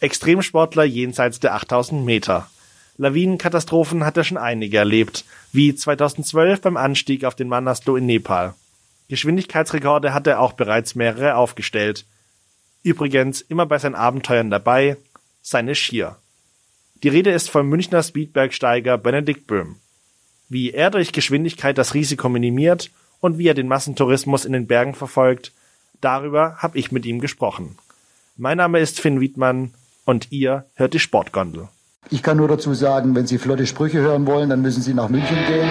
Extremsportler jenseits der 8000 Meter. Lawinenkatastrophen hat er schon einige erlebt, wie 2012 beim Anstieg auf den Manaslu in Nepal. Geschwindigkeitsrekorde hat er auch bereits mehrere aufgestellt. Übrigens immer bei seinen Abenteuern dabei, seine Skier. Die Rede ist vom Münchner Speedbergsteiger Benedikt Böhm. Wie er durch Geschwindigkeit das Risiko minimiert und wie er den Massentourismus in den Bergen verfolgt, darüber habe ich mit ihm gesprochen. Mein Name ist Finn Wiedmann und ihr hört die Sportgondel. Ich kann nur dazu sagen, wenn Sie flotte Sprüche hören wollen, dann müssen Sie nach München gehen.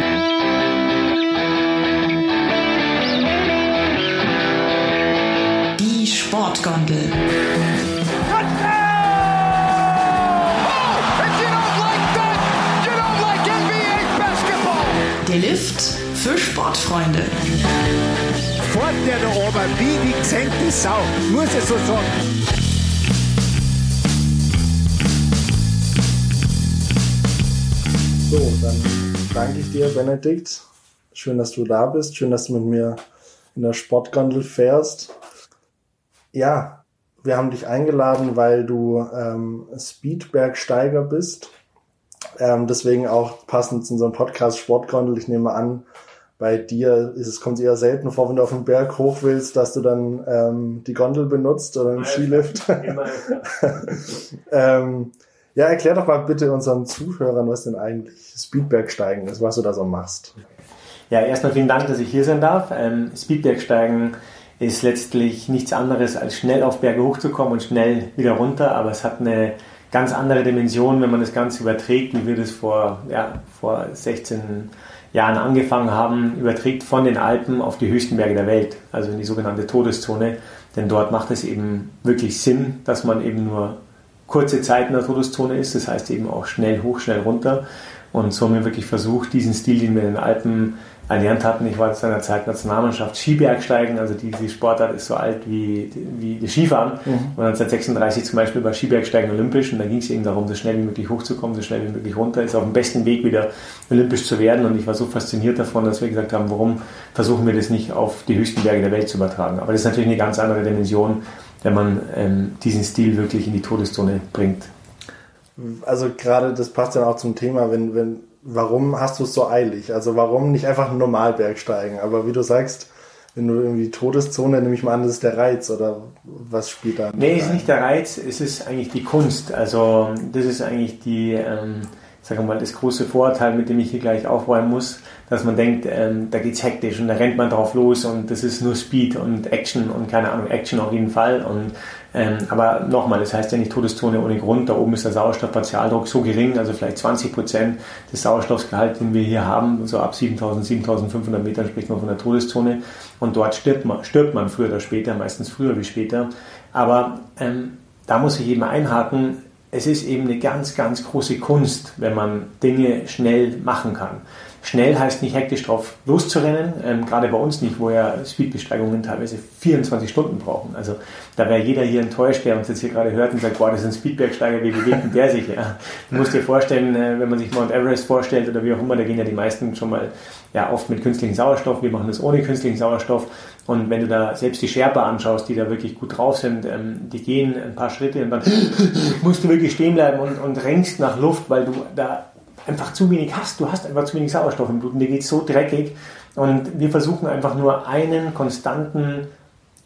Die Sportgondel. Der Lift für Sportfreunde. Fort der da oben, wie die gesenkte Sau, muss ich so sagen. So, dann danke ich dir, Benedikt. Schön, dass du da bist. Schön, dass du mit mir in der Sportgondel fährst. Ja, wir haben dich eingeladen, weil du ähm, Speedbergsteiger bist. Ähm, deswegen auch passend zu unserem Podcast Sportgondel. Ich nehme an, bei dir ist es, kommt eher selten vor, wenn du auf den Berg hoch willst, dass du dann ähm, die Gondel benutzt oder einen Skilift. ähm, ja, erklär doch mal bitte unseren Zuhörern, was denn eigentlich Speedbergsteigen ist, was du da so machst. Ja, erstmal vielen Dank, dass ich hier sein darf. Ähm, Speedbergsteigen ist letztlich nichts anderes, als schnell auf Berge hochzukommen und schnell wieder runter, aber es hat eine ganz andere Dimension, wenn man das Ganze überträgt, wie wir das vor, ja, vor 16 Jahren angefangen haben, überträgt von den Alpen auf die höchsten Berge der Welt, also in die sogenannte Todeszone. Denn dort macht es eben wirklich Sinn, dass man eben nur kurze Zeit in der Todeszone ist, das heißt eben auch schnell hoch, schnell runter. Und so haben wir wirklich versucht, diesen Stil, den wir in den Alpen erlernt hatten. Ich war zu einer Zeit Nationalmannschaft Skibergsteigen, also diese Sportart ist so alt wie, wie die Skifahren. Mhm. Und 1936 zum Beispiel war Skibergsteigen olympisch und da ging es eben darum, so schnell wie möglich hochzukommen, so schnell wie möglich runter, ist auf dem besten Weg wieder olympisch zu werden. Und ich war so fasziniert davon, dass wir gesagt haben, warum versuchen wir das nicht auf die höchsten Berge der Welt zu übertragen. Aber das ist natürlich eine ganz andere Dimension, wenn man ähm, diesen Stil wirklich in die Todeszone bringt. Also gerade das passt dann auch zum Thema, wenn, wenn, warum hast du es so eilig? Also warum nicht einfach einen Normalberg steigen? Aber wie du sagst, wenn du irgendwie Todeszone, nehme ich mal an, das ist der Reiz oder was spielt da? Nee, ist nicht der Reiz, es ist eigentlich die Kunst. Also das ist eigentlich die, ähm, sagen wir mal, das große Vorurteil, mit dem ich hier gleich aufräumen muss, dass man denkt, ähm, da geht's hektisch und da rennt man drauf los und das ist nur Speed und Action und keine Ahnung, Action auf jeden Fall. Und ähm, aber nochmal, das heißt ja nicht Todeszone ohne Grund. Da oben ist der Sauerstoffpartialdruck so gering, also vielleicht 20 Prozent des Sauerstoffgehalts, den wir hier haben, so ab 7000, 7500 Metern spricht man von der Todeszone. Und dort stirbt man, stirbt man früher oder später, meistens früher wie später. Aber ähm, da muss ich eben einhaken, es ist eben eine ganz, ganz große Kunst, wenn man Dinge schnell machen kann. Schnell heißt nicht hektisch drauf loszurennen, ähm, gerade bei uns nicht, wo ja Speedbesteigungen teilweise 24 Stunden brauchen. Also da wäre jeder hier enttäuscht, der uns jetzt hier gerade hört und sagt, boah, das ist ein Speedbergsteiger, wie bewegt der sich? Ja. Du musst dir vorstellen, äh, wenn man sich Mount Everest vorstellt oder wie auch immer, da gehen ja die meisten schon mal ja, oft mit künstlichem Sauerstoff, wir machen das ohne künstlichen Sauerstoff. Und wenn du da selbst die Sherpa anschaust, die da wirklich gut drauf sind, ähm, die gehen ein paar Schritte und dann musst du wirklich stehen bleiben und, und rängst nach Luft, weil du da einfach zu wenig hast. Du hast einfach zu wenig Sauerstoff im Blut und dir geht so dreckig. Und wir versuchen einfach nur einen konstanten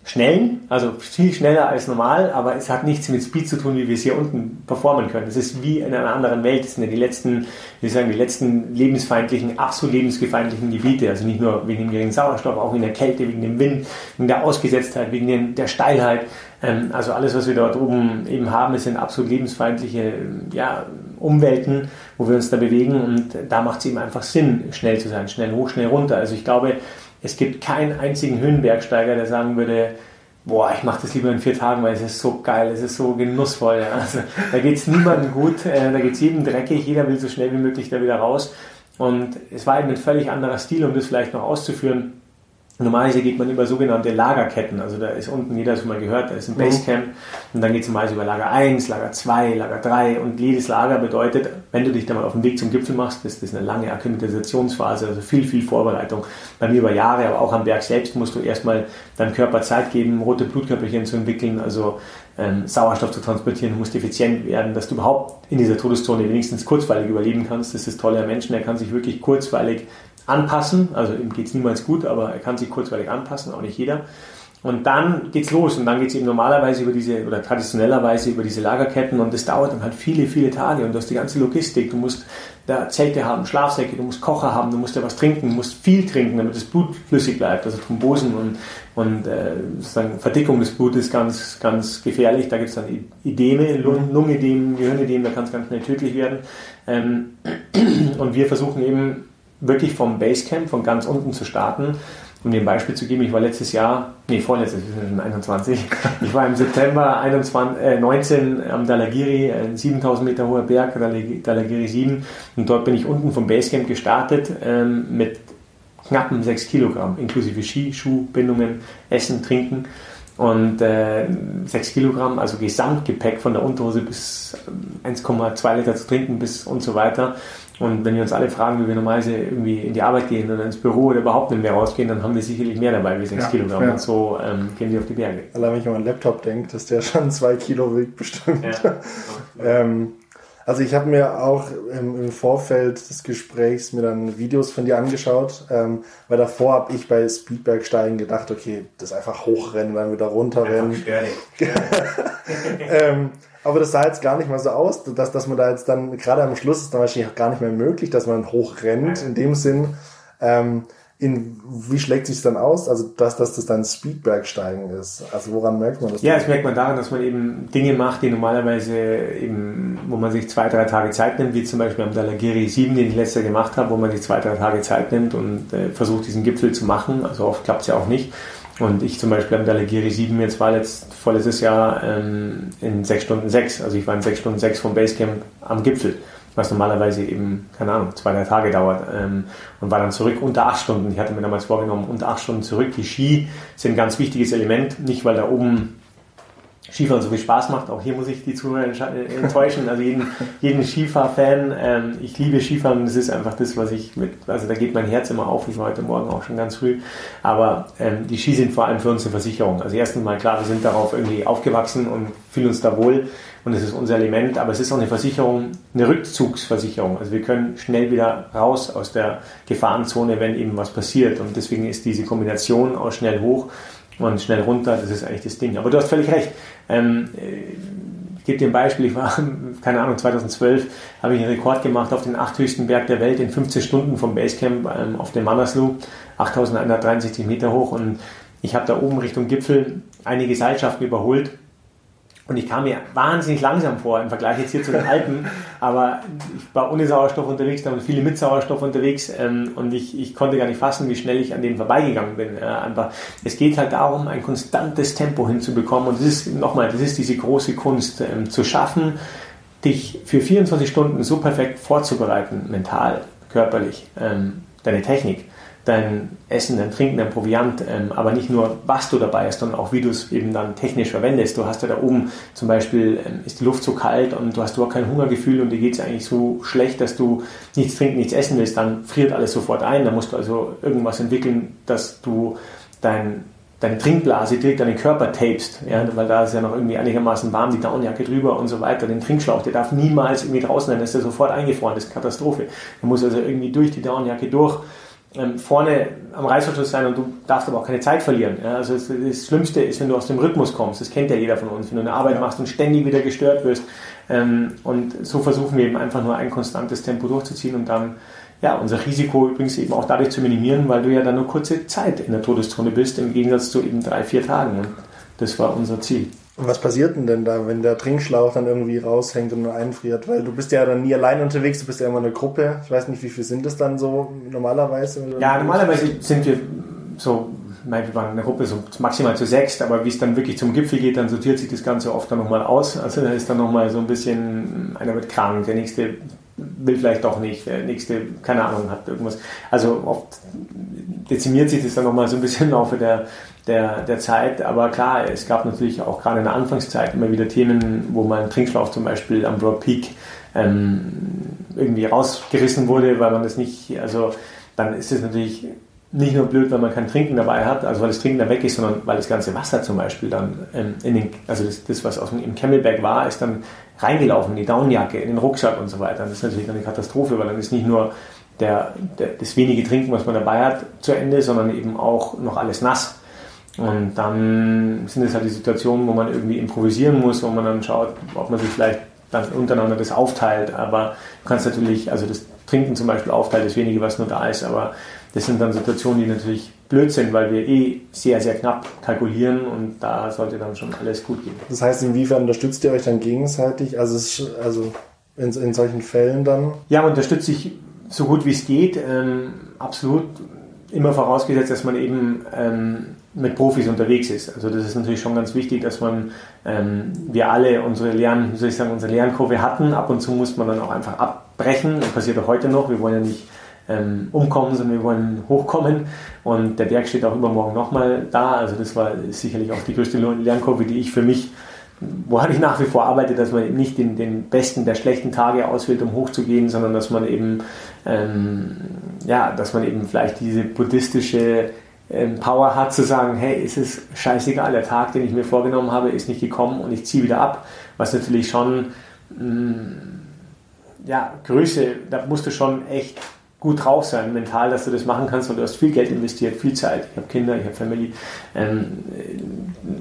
schnellen, also viel schneller als normal, aber es hat nichts mit Speed zu tun, wie wir es hier unten performen können. Es ist wie in einer anderen Welt. Das sind ja die letzten, wie sagen, die letzten lebensfeindlichen, absolut lebensgefeindlichen Gebiete. Also nicht nur wegen dem geringen Sauerstoff, auch wegen der Kälte, wegen dem Wind, wegen der Ausgesetztheit, wegen der Steilheit. Ähm, also alles, was wir dort oben eben haben, sind absolut lebensfeindliche ja, Umwelten, wo wir uns da bewegen. Und da macht es eben einfach Sinn, schnell zu sein, schnell hoch, schnell runter. Also ich glaube, es gibt keinen einzigen Höhenbergsteiger, der sagen würde, boah, ich mache das lieber in vier Tagen, weil es ist so geil, es ist so genussvoll. Also, da geht es niemandem gut, äh, da geht es jedem dreckig, jeder will so schnell wie möglich da wieder raus. Und es war eben ein völlig anderer Stil, um das vielleicht noch auszuführen. Normalerweise geht man über sogenannte Lagerketten. Also da ist unten, jeder schon mal gehört, da ist ein Basecamp und dann geht es normalerweise über Lager 1, Lager 2, Lager 3 und jedes Lager bedeutet, wenn du dich dann mal auf den Weg zum Gipfel machst, ist das eine lange Akklimatisationsphase, also viel, viel Vorbereitung. Bei mir über Jahre, aber auch am Berg selbst musst du erstmal deinem Körper Zeit geben, rote Blutkörperchen zu entwickeln, also ähm, Sauerstoff zu transportieren, du musst effizient werden, dass du überhaupt in dieser Todeszone wenigstens kurzweilig überleben kannst. Das ist das Tolle am Menschen, er kann sich wirklich kurzweilig anpassen. Also ihm geht es niemals gut, aber er kann sich kurzweilig anpassen, auch nicht jeder. Und dann geht's los und dann geht's eben normalerweise über diese oder traditionellerweise über diese Lagerketten und das dauert dann halt viele, viele Tage und du hast die ganze Logistik. Du musst da Zelte haben, Schlafsäcke, du musst Kocher haben, du musst ja was trinken, du musst viel trinken, damit das Blut flüssig bleibt, also Thrombosen und, und äh, sozusagen Verdickung des Blutes ganz, ganz gefährlich. Da gibt's dann Ideme, Lungenödem, Gehirnödem, da kann es ganz schnell tödlich werden. Ähm, und wir versuchen eben wirklich vom Basecamp, von ganz unten zu starten. Um dir ein Beispiel zu geben, ich war letztes Jahr, nee, vorletztes, wir sind 21, ich war im September 21, äh, 19 am Dalagiri, ein 7000 Meter hoher Berg, Dalagiri 7, und dort bin ich unten vom Basecamp gestartet ähm, mit knappen 6 Kilogramm, inklusive Ski, Schuhbindungen, Essen, Trinken und äh, 6 Kilogramm, also Gesamtgepäck von der Unterhose bis 1,2 ähm, Liter zu trinken bis und so weiter. Und wenn wir uns alle fragen, wie wir normalerweise irgendwie in die Arbeit gehen oder ins Büro oder überhaupt nicht mehr rausgehen, dann haben wir sicherlich mehr dabei wie 6 ja, Kilogramm. Ja. Und so ähm, gehen wir auf die Berge. Allein wenn ich an meinen Laptop denke, dass der schon 2 Kilo wiegt bestimmt. Ja. ähm, also ich habe mir auch im, im, Vorfeld des Gesprächs mir dann Videos von dir angeschaut, ähm, weil davor habe ich bei Speedbergsteigen gedacht, okay, das einfach hochrennen, dann wieder runterrennen. ähm, aber das sah jetzt gar nicht mal so aus, dass, dass man da jetzt dann, gerade am Schluss ist dann wahrscheinlich auch gar nicht mehr möglich, dass man hochrennt, in dem Sinn. Ähm, in, wie schlägt sich dann aus? Also, dass, dass das dann Speedbergsteigen ist. Also, woran merkt man das? Ja, das merkt man daran, dass man eben Dinge macht, die normalerweise eben, wo man sich zwei, drei Tage Zeit nimmt, wie zum Beispiel am Dalagiri 7, den ich letztes Jahr gemacht habe, wo man sich zwei, drei Tage Zeit nimmt und äh, versucht, diesen Gipfel zu machen. Also, oft klappt es ja auch nicht. Und ich zum Beispiel am Dalagiri 7 jetzt war letzt, vorletztes Jahr ähm, in 6 Stunden 6. Also ich war in 6 Stunden 6 vom Basecamp am Gipfel, was normalerweise eben, keine Ahnung, zwei, drei Tage dauert. Ähm, und war dann zurück unter 8 Stunden. Ich hatte mir damals vorgenommen, unter 8 Stunden zurück. Die Ski sind ein ganz wichtiges Element, nicht weil da oben Skifahren so viel Spaß macht. Auch hier muss ich die Zuhörer enttäuschen. Also jeden, jeden Skifahr-Fan. Ähm, ich liebe Skifahren. Das ist einfach das, was ich mit, also da geht mein Herz immer auf. Ich war heute Morgen auch schon ganz früh. Aber ähm, die Ski sind vor allem für uns eine Versicherung. Also erstens mal klar, wir sind darauf irgendwie aufgewachsen und fühlen uns da wohl. Und es ist unser Element. Aber es ist auch eine Versicherung, eine Rückzugsversicherung. Also wir können schnell wieder raus aus der Gefahrenzone, wenn eben was passiert. Und deswegen ist diese Kombination aus schnell hoch und schnell runter, das ist eigentlich das Ding. Aber du hast völlig recht. Ähm, äh, ich gebe dir ein Beispiel, ich war, keine Ahnung, 2012 habe ich einen Rekord gemacht auf den acht höchsten Berg der Welt in 15 Stunden vom Basecamp ähm, auf dem Manaslu, 8163 Meter hoch und ich habe da oben Richtung Gipfel einige Seilschaften überholt und ich kam mir wahnsinnig langsam vor im Vergleich jetzt hier zu den Alpen, aber ich war ohne Sauerstoff unterwegs, da waren viele mit Sauerstoff unterwegs ähm, und ich, ich konnte gar nicht fassen, wie schnell ich an denen vorbeigegangen bin. Ja, einfach, es geht halt darum, ein konstantes Tempo hinzubekommen. Und das ist nochmal, das ist diese große Kunst, ähm, zu schaffen, dich für 24 Stunden so perfekt vorzubereiten, mental, körperlich, ähm, deine Technik dein Essen, dein Trinken, dein Proviant, ähm, aber nicht nur, was du dabei hast, sondern auch, wie du es eben dann technisch verwendest. Du hast ja da oben zum Beispiel, ähm, ist die Luft so kalt und du hast überhaupt kein Hungergefühl und dir geht es eigentlich so schlecht, dass du nichts trinken, nichts essen willst, dann friert alles sofort ein. Da musst du also irgendwas entwickeln, dass du dein, deine Trinkblase direkt an den Körper tapest, ja, weil da ist ja noch irgendwie einigermaßen warm, die Downjacke drüber und so weiter. Den Trinkschlauch, der darf niemals irgendwie draußen sein, dann ist der sofort eingefroren, das ist Katastrophe. Du musst also irgendwie durch die Downjacke durch ähm, vorne am Reißverschluss sein und du darfst aber auch keine Zeit verlieren. Ja? Also das, das, Schlimmste ist, wenn du aus dem Rhythmus kommst. Das kennt ja jeder von uns. Wenn du eine Arbeit machst und ständig wieder gestört wirst. Ähm, und so versuchen wir eben einfach nur ein konstantes Tempo durchzuziehen und dann ja, unser Risiko übrigens eben auch dadurch zu minimieren, weil du ja dann nur kurze Zeit in der Todeszone bist, im Gegensatz zu eben drei, vier Tagen. Und das war unser Ziel. Und was passiert denn da, wenn der Trinkschlauch dann irgendwie raushängt und einfriert? Weil du bist ja dann nie allein unterwegs, du bist ja immer eine Gruppe. Ich weiß nicht, wie viel sind das dann so normalerweise? Ja, normalerweise sind wir so, nein, wir waren eine Gruppe so maximal zu sechs, aber wie es dann wirklich zum Gipfel geht, dann sortiert sich das Ganze oft dann nochmal aus. Also da ist dann nochmal so ein bisschen, einer wird krank, der nächste will vielleicht doch nicht, der nächste, keine Ahnung, hat irgendwas. Also oft dezimiert sich das dann nochmal so ein bisschen im Laufe der, der, der Zeit. Aber klar, es gab natürlich auch gerade in der Anfangszeit immer wieder Themen, wo mal ein Trinkschlauch zum Beispiel am Broad Peak ähm, irgendwie rausgerissen wurde, weil man das nicht, also dann ist es natürlich nicht nur blöd, wenn man kein Trinken dabei hat, also weil das Trinken da weg ist, sondern weil das ganze Wasser zum Beispiel dann ähm, in den, also das, das was aus dem, im Camelback war, ist dann reingelaufen in die Downjacke, in den Rucksack und so weiter. Das ist natürlich dann eine Katastrophe, weil dann ist nicht nur der, der, das wenige Trinken, was man dabei hat, zu Ende, sondern eben auch noch alles nass. Und dann sind es halt die Situationen, wo man irgendwie improvisieren muss, wo man dann schaut, ob man sich vielleicht dann untereinander das aufteilt. Aber du kannst natürlich, also das Trinken zum Beispiel aufteilt, das wenige, was nur da ist, aber das sind dann Situationen, die natürlich blöd sind, weil wir eh sehr, sehr knapp kalkulieren und da sollte dann schon alles gut gehen. Das heißt, inwiefern unterstützt ihr euch dann gegenseitig? Also, es, also in, in solchen Fällen dann? Ja, man unterstützt sich so gut wie es geht. Ähm, absolut immer vorausgesetzt, dass man eben ähm, mit Profis unterwegs ist. Also das ist natürlich schon ganz wichtig, dass man ähm, wir alle unsere Lern, soll ich sagen, unsere Lernkurve hatten. Ab und zu muss man dann auch einfach abbrechen. Das passiert auch heute noch. Wir wollen ja nicht ähm, umkommen, sondern wir wollen hochkommen. Und der Berg steht auch übermorgen nochmal da. Also das war sicherlich auch die größte Lernkurve, die ich für mich, wo ich nach wie vor arbeite, dass man nicht den, den besten der schlechten Tage auswählt, um hochzugehen, sondern dass man eben, ähm, ja, dass man eben vielleicht diese buddhistische Power hat zu sagen, hey, es ist scheißegal, der Tag, den ich mir vorgenommen habe, ist nicht gekommen und ich ziehe wieder ab, was natürlich schon, mh, mm, ja, Größe, da musst du schon echt gut drauf sein, mental, dass du das machen kannst, weil du hast viel Geld investiert, viel Zeit. Ich habe Kinder, ich habe Family. Ähm,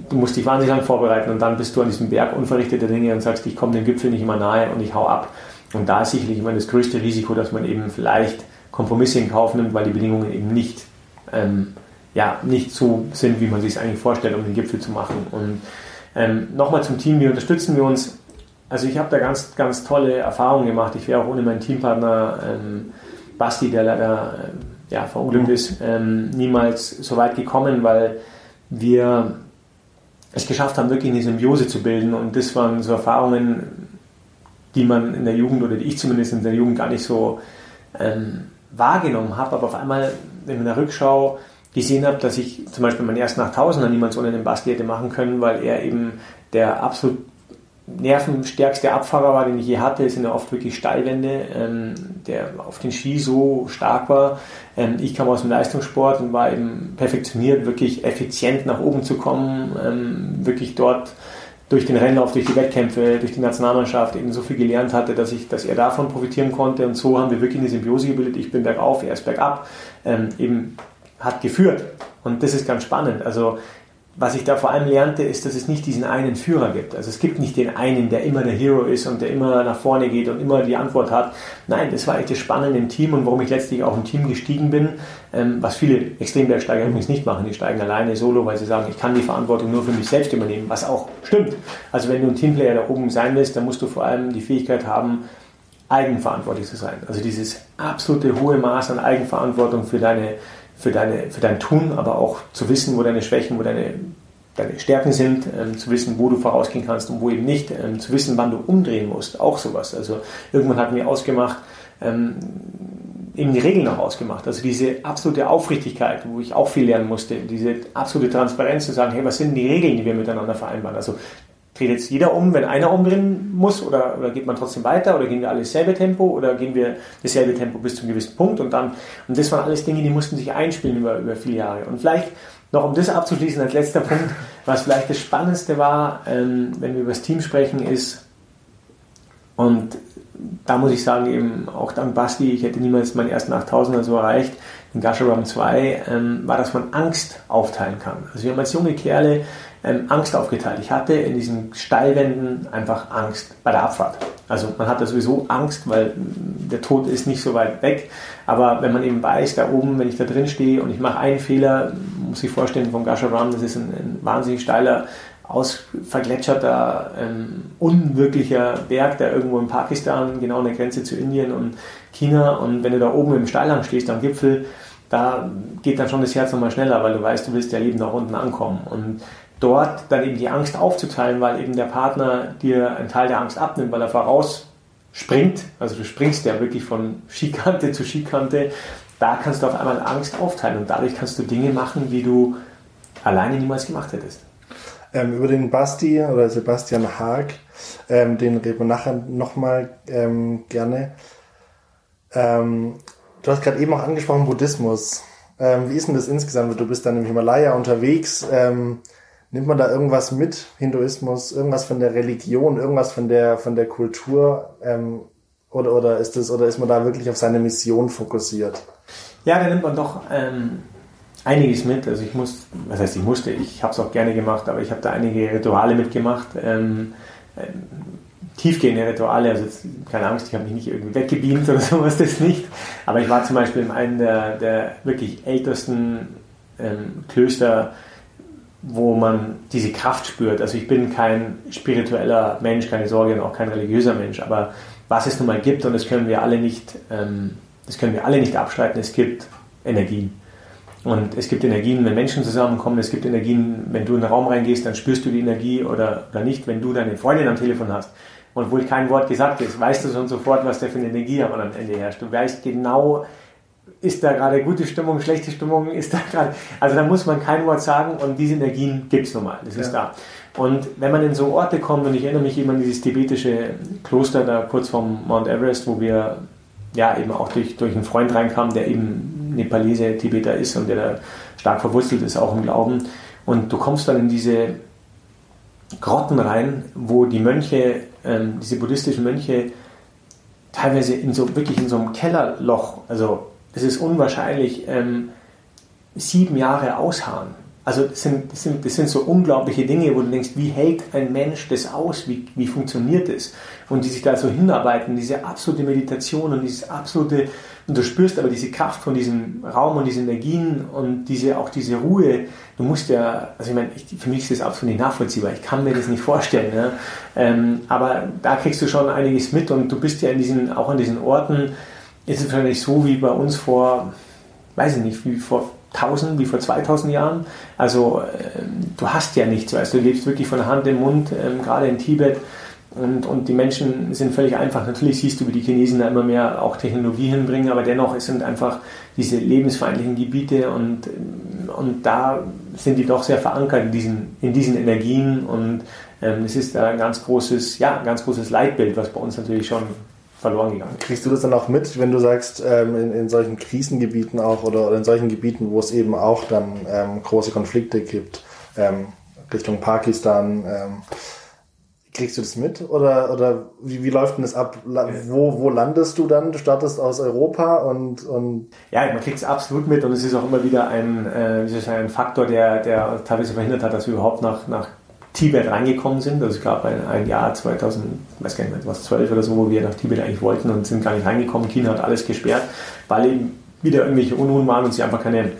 du musst dich wahnsinnig lang vorbereiten und dann bist du an diesem Berg unverrichteter Dinge und sagst, ich komme dem Gipfel nicht immer nahe und ich hau ab. Und da ist sicherlich immer das größte Risiko, dass man eben vielleicht Kompromisse in Kauf nimmt, weil die Bedingungen eben nicht, ähm, ja, nicht so sind, wie man sich es eigentlich vorstellt, um den Gipfel zu machen. Und ähm, nochmal zum Team, wie unterstützen wir uns? Also ich habe da ganz, ganz tolle Erfahrungen gemacht. Ich wäre auch ohne meinen Teampartner ähm, Basti, der leider äh, ja, verunglückt mhm. ist, ähm, niemals so weit gekommen, weil wir es geschafft haben, wirklich eine Symbiose zu bilden. Und das waren so Erfahrungen, die man in der Jugend oder die ich zumindest in der Jugend gar nicht so ähm, wahrgenommen habe. Aber auf einmal, in der Rückschau gesehen habe, dass ich zum Beispiel meinen ersten 8000er niemals ohne den Basti hätte machen können, weil er eben der absolut nervenstärkste Abfahrer war, den ich je hatte, sind ja oft wirklich Steilwände, ähm, der auf den Ski so stark war. Ähm, ich kam aus dem Leistungssport und war eben perfektioniert, wirklich effizient nach oben zu kommen, ähm, wirklich dort durch den Rennlauf, durch die Wettkämpfe, durch die Nationalmannschaft eben so viel gelernt hatte, dass ich, dass er davon profitieren konnte. Und so haben wir wirklich eine Symbiose gebildet. Ich bin bergauf, er ist bergab, ähm, eben hat geführt. Und das ist ganz spannend. Also was ich da vor allem lernte, ist, dass es nicht diesen einen Führer gibt. Also es gibt nicht den einen, der immer der Hero ist und der immer nach vorne geht und immer die Antwort hat. Nein, das war echt das Spannende im Team und warum ich letztlich auch im Team gestiegen bin, ähm, was viele Extrembergsteiger übrigens nicht machen. Die steigen alleine solo, weil sie sagen, ich kann die Verantwortung nur für mich selbst übernehmen, was auch stimmt. Also wenn du ein Teamplayer da oben sein willst, dann musst du vor allem die Fähigkeit haben, eigenverantwortlich zu sein. Also dieses absolute hohe Maß an Eigenverantwortung für deine für, deine, für dein Tun, aber auch zu wissen, wo deine Schwächen, wo deine, deine Stärken sind, ähm, zu wissen, wo du vorausgehen kannst und wo eben nicht, ähm, zu wissen, wann du umdrehen musst, auch sowas. Also irgendwann hatten wir ausgemacht, ähm, eben die Regeln auch ausgemacht. Also diese absolute Aufrichtigkeit, wo ich auch viel lernen musste, diese absolute Transparenz zu sagen, hey, was sind die Regeln, die wir miteinander vereinbaren? Also dreht jetzt jeder um, wenn einer umdrehen muss oder, oder geht man trotzdem weiter oder gehen wir alle dasselbe Tempo oder gehen wir dasselbe Tempo bis zu einem gewissen Punkt und dann, und das waren alles Dinge, die mussten sich einspielen über, über viele Jahre. Und vielleicht noch um das abzuschließen als letzter Punkt, was vielleicht das Spannendste war, ähm, wenn wir über das Team sprechen, ist, und da muss ich sagen, eben auch dank Basti, ich hätte niemals meinen ersten 8000er so erreicht, in Gasheram 2, ähm, war, dass man Angst aufteilen kann. Also wir haben als junge Kerle ähm, Angst aufgeteilt. Ich hatte in diesen Steilwänden einfach Angst bei der Abfahrt. Also man hat da sowieso Angst, weil der Tod ist nicht so weit weg. Aber wenn man eben weiß, da oben, wenn ich da drin stehe und ich mache einen Fehler, muss ich vorstellen, vom Gasheram, das ist ein, ein wahnsinnig steiler ausvergletscherter, ähm, unwirklicher Berg, der irgendwo in Pakistan, genau an der Grenze zu Indien und China. Und wenn du da oben im Steilhang stehst, am Gipfel, da geht dann schon das Herz nochmal schneller, weil du weißt, du willst ja lebend nach unten ankommen. Und dort dann eben die Angst aufzuteilen, weil eben der Partner dir einen Teil der Angst abnimmt, weil er voraus springt. Also du springst ja wirklich von Skikante zu Skikante da kannst du auf einmal Angst aufteilen und dadurch kannst du Dinge machen, die du alleine niemals gemacht hättest. Ähm, über den Basti oder Sebastian Haag, ähm, den reden wir nachher nochmal ähm, gerne. Ähm, du hast gerade eben auch angesprochen Buddhismus. Ähm, wie ist denn das insgesamt? Du bist dann im Himalaya unterwegs. Nimmt man da irgendwas mit? Hinduismus, irgendwas von der Religion, irgendwas von der von der Kultur? Ähm, oder, oder ist das, oder ist man da wirklich auf seine Mission fokussiert? Ja, da nimmt man doch ähm, einiges mit. Also ich muss, was heißt ich musste, ich habe es auch gerne gemacht, aber ich habe da einige Rituale mitgemacht. Ähm, ähm, tiefgehende Rituale, also jetzt, keine Angst, ich habe mich nicht irgendwie weggebeamt oder sowas, das nicht. Aber ich war zum Beispiel in einem der, der wirklich ältesten ähm, Klöster, wo man diese Kraft spürt. Also ich bin kein spiritueller Mensch, keine Sorge und auch kein religiöser Mensch, aber was es nun mal gibt und das können wir alle nicht, ähm, das können wir alle nicht abstreiten, es gibt Energie. Und es gibt Energien, wenn Menschen zusammenkommen, es gibt Energien, wenn du in den Raum reingehst, dann spürst du die Energie oder, oder nicht, wenn du deine Freundin am Telefon hast. Und obwohl kein Wort gesagt ist, weißt du schon sofort, was da für eine Energie am Ende herrscht. Du weißt genau, ist da gerade gute Stimmung, schlechte Stimmung, ist da gerade, also da muss man kein Wort sagen und diese Energien gibt es nun mal, das ist ja. da. Und wenn man in so Orte kommt, und ich erinnere mich eben an dieses tibetische Kloster da kurz vom Mount Everest, wo wir ja eben auch durch, durch einen Freund reinkamen, der eben Nepalese, Tibeter ist und der da stark verwurzelt ist, auch im Glauben. Und du kommst dann in diese Grotten rein, wo die Mönche, ähm, diese buddhistischen Mönche, teilweise in so, wirklich in so einem Kellerloch, also es ist unwahrscheinlich, ähm, sieben Jahre ausharren. Also das sind, das, sind, das sind so unglaubliche Dinge, wo du denkst, wie hält ein Mensch das aus, wie, wie funktioniert das? Und die sich da so hinarbeiten, diese absolute Meditation und dieses absolute, und du spürst aber diese Kraft von diesem Raum und diesen Energien und diese, auch diese Ruhe. Du musst ja, also ich meine, ich, für mich ist das absolut nicht nachvollziehbar, ich kann mir das nicht vorstellen. Ne? Ähm, aber da kriegst du schon einiges mit und du bist ja in diesen, auch an diesen Orten, ist es wahrscheinlich so wie bei uns vor, weiß ich nicht, wie vor 1000, wie vor 2000 Jahren. Also äh, du hast ja nichts, weißt du, lebst wirklich von Hand im Mund, äh, gerade in Tibet. Und, und die Menschen sind völlig einfach. Natürlich siehst du, wie die Chinesen da immer mehr auch Technologie hinbringen, aber dennoch es sind einfach diese lebensfeindlichen Gebiete und, und da sind die doch sehr verankert in diesen, in diesen Energien und ähm, es ist da ein ganz großes, ja, ein ganz großes Leitbild, was bei uns natürlich schon verloren gegangen. Kriegst du das dann auch mit, wenn du sagst, ähm, in, in solchen Krisengebieten auch oder, oder, in solchen Gebieten, wo es eben auch dann ähm, große Konflikte gibt, ähm, Richtung Pakistan, ähm, kriegst du das mit oder, oder wie, wie läuft denn das ab? Wo, wo landest du dann? Du startest aus Europa und, und Ja, man kriegt es absolut mit und es ist auch immer wieder ein, äh, ein Faktor, der, der teilweise verhindert hat, dass wir überhaupt nach, nach Tibet reingekommen sind. Also es gab ein, ein Jahr 2000, weiß gar nicht mehr, was 12 oder so, wo wir nach Tibet eigentlich wollten und sind gar nicht reingekommen. China hat alles gesperrt, weil eben wieder irgendwelche Unruhen waren und sie einfach keine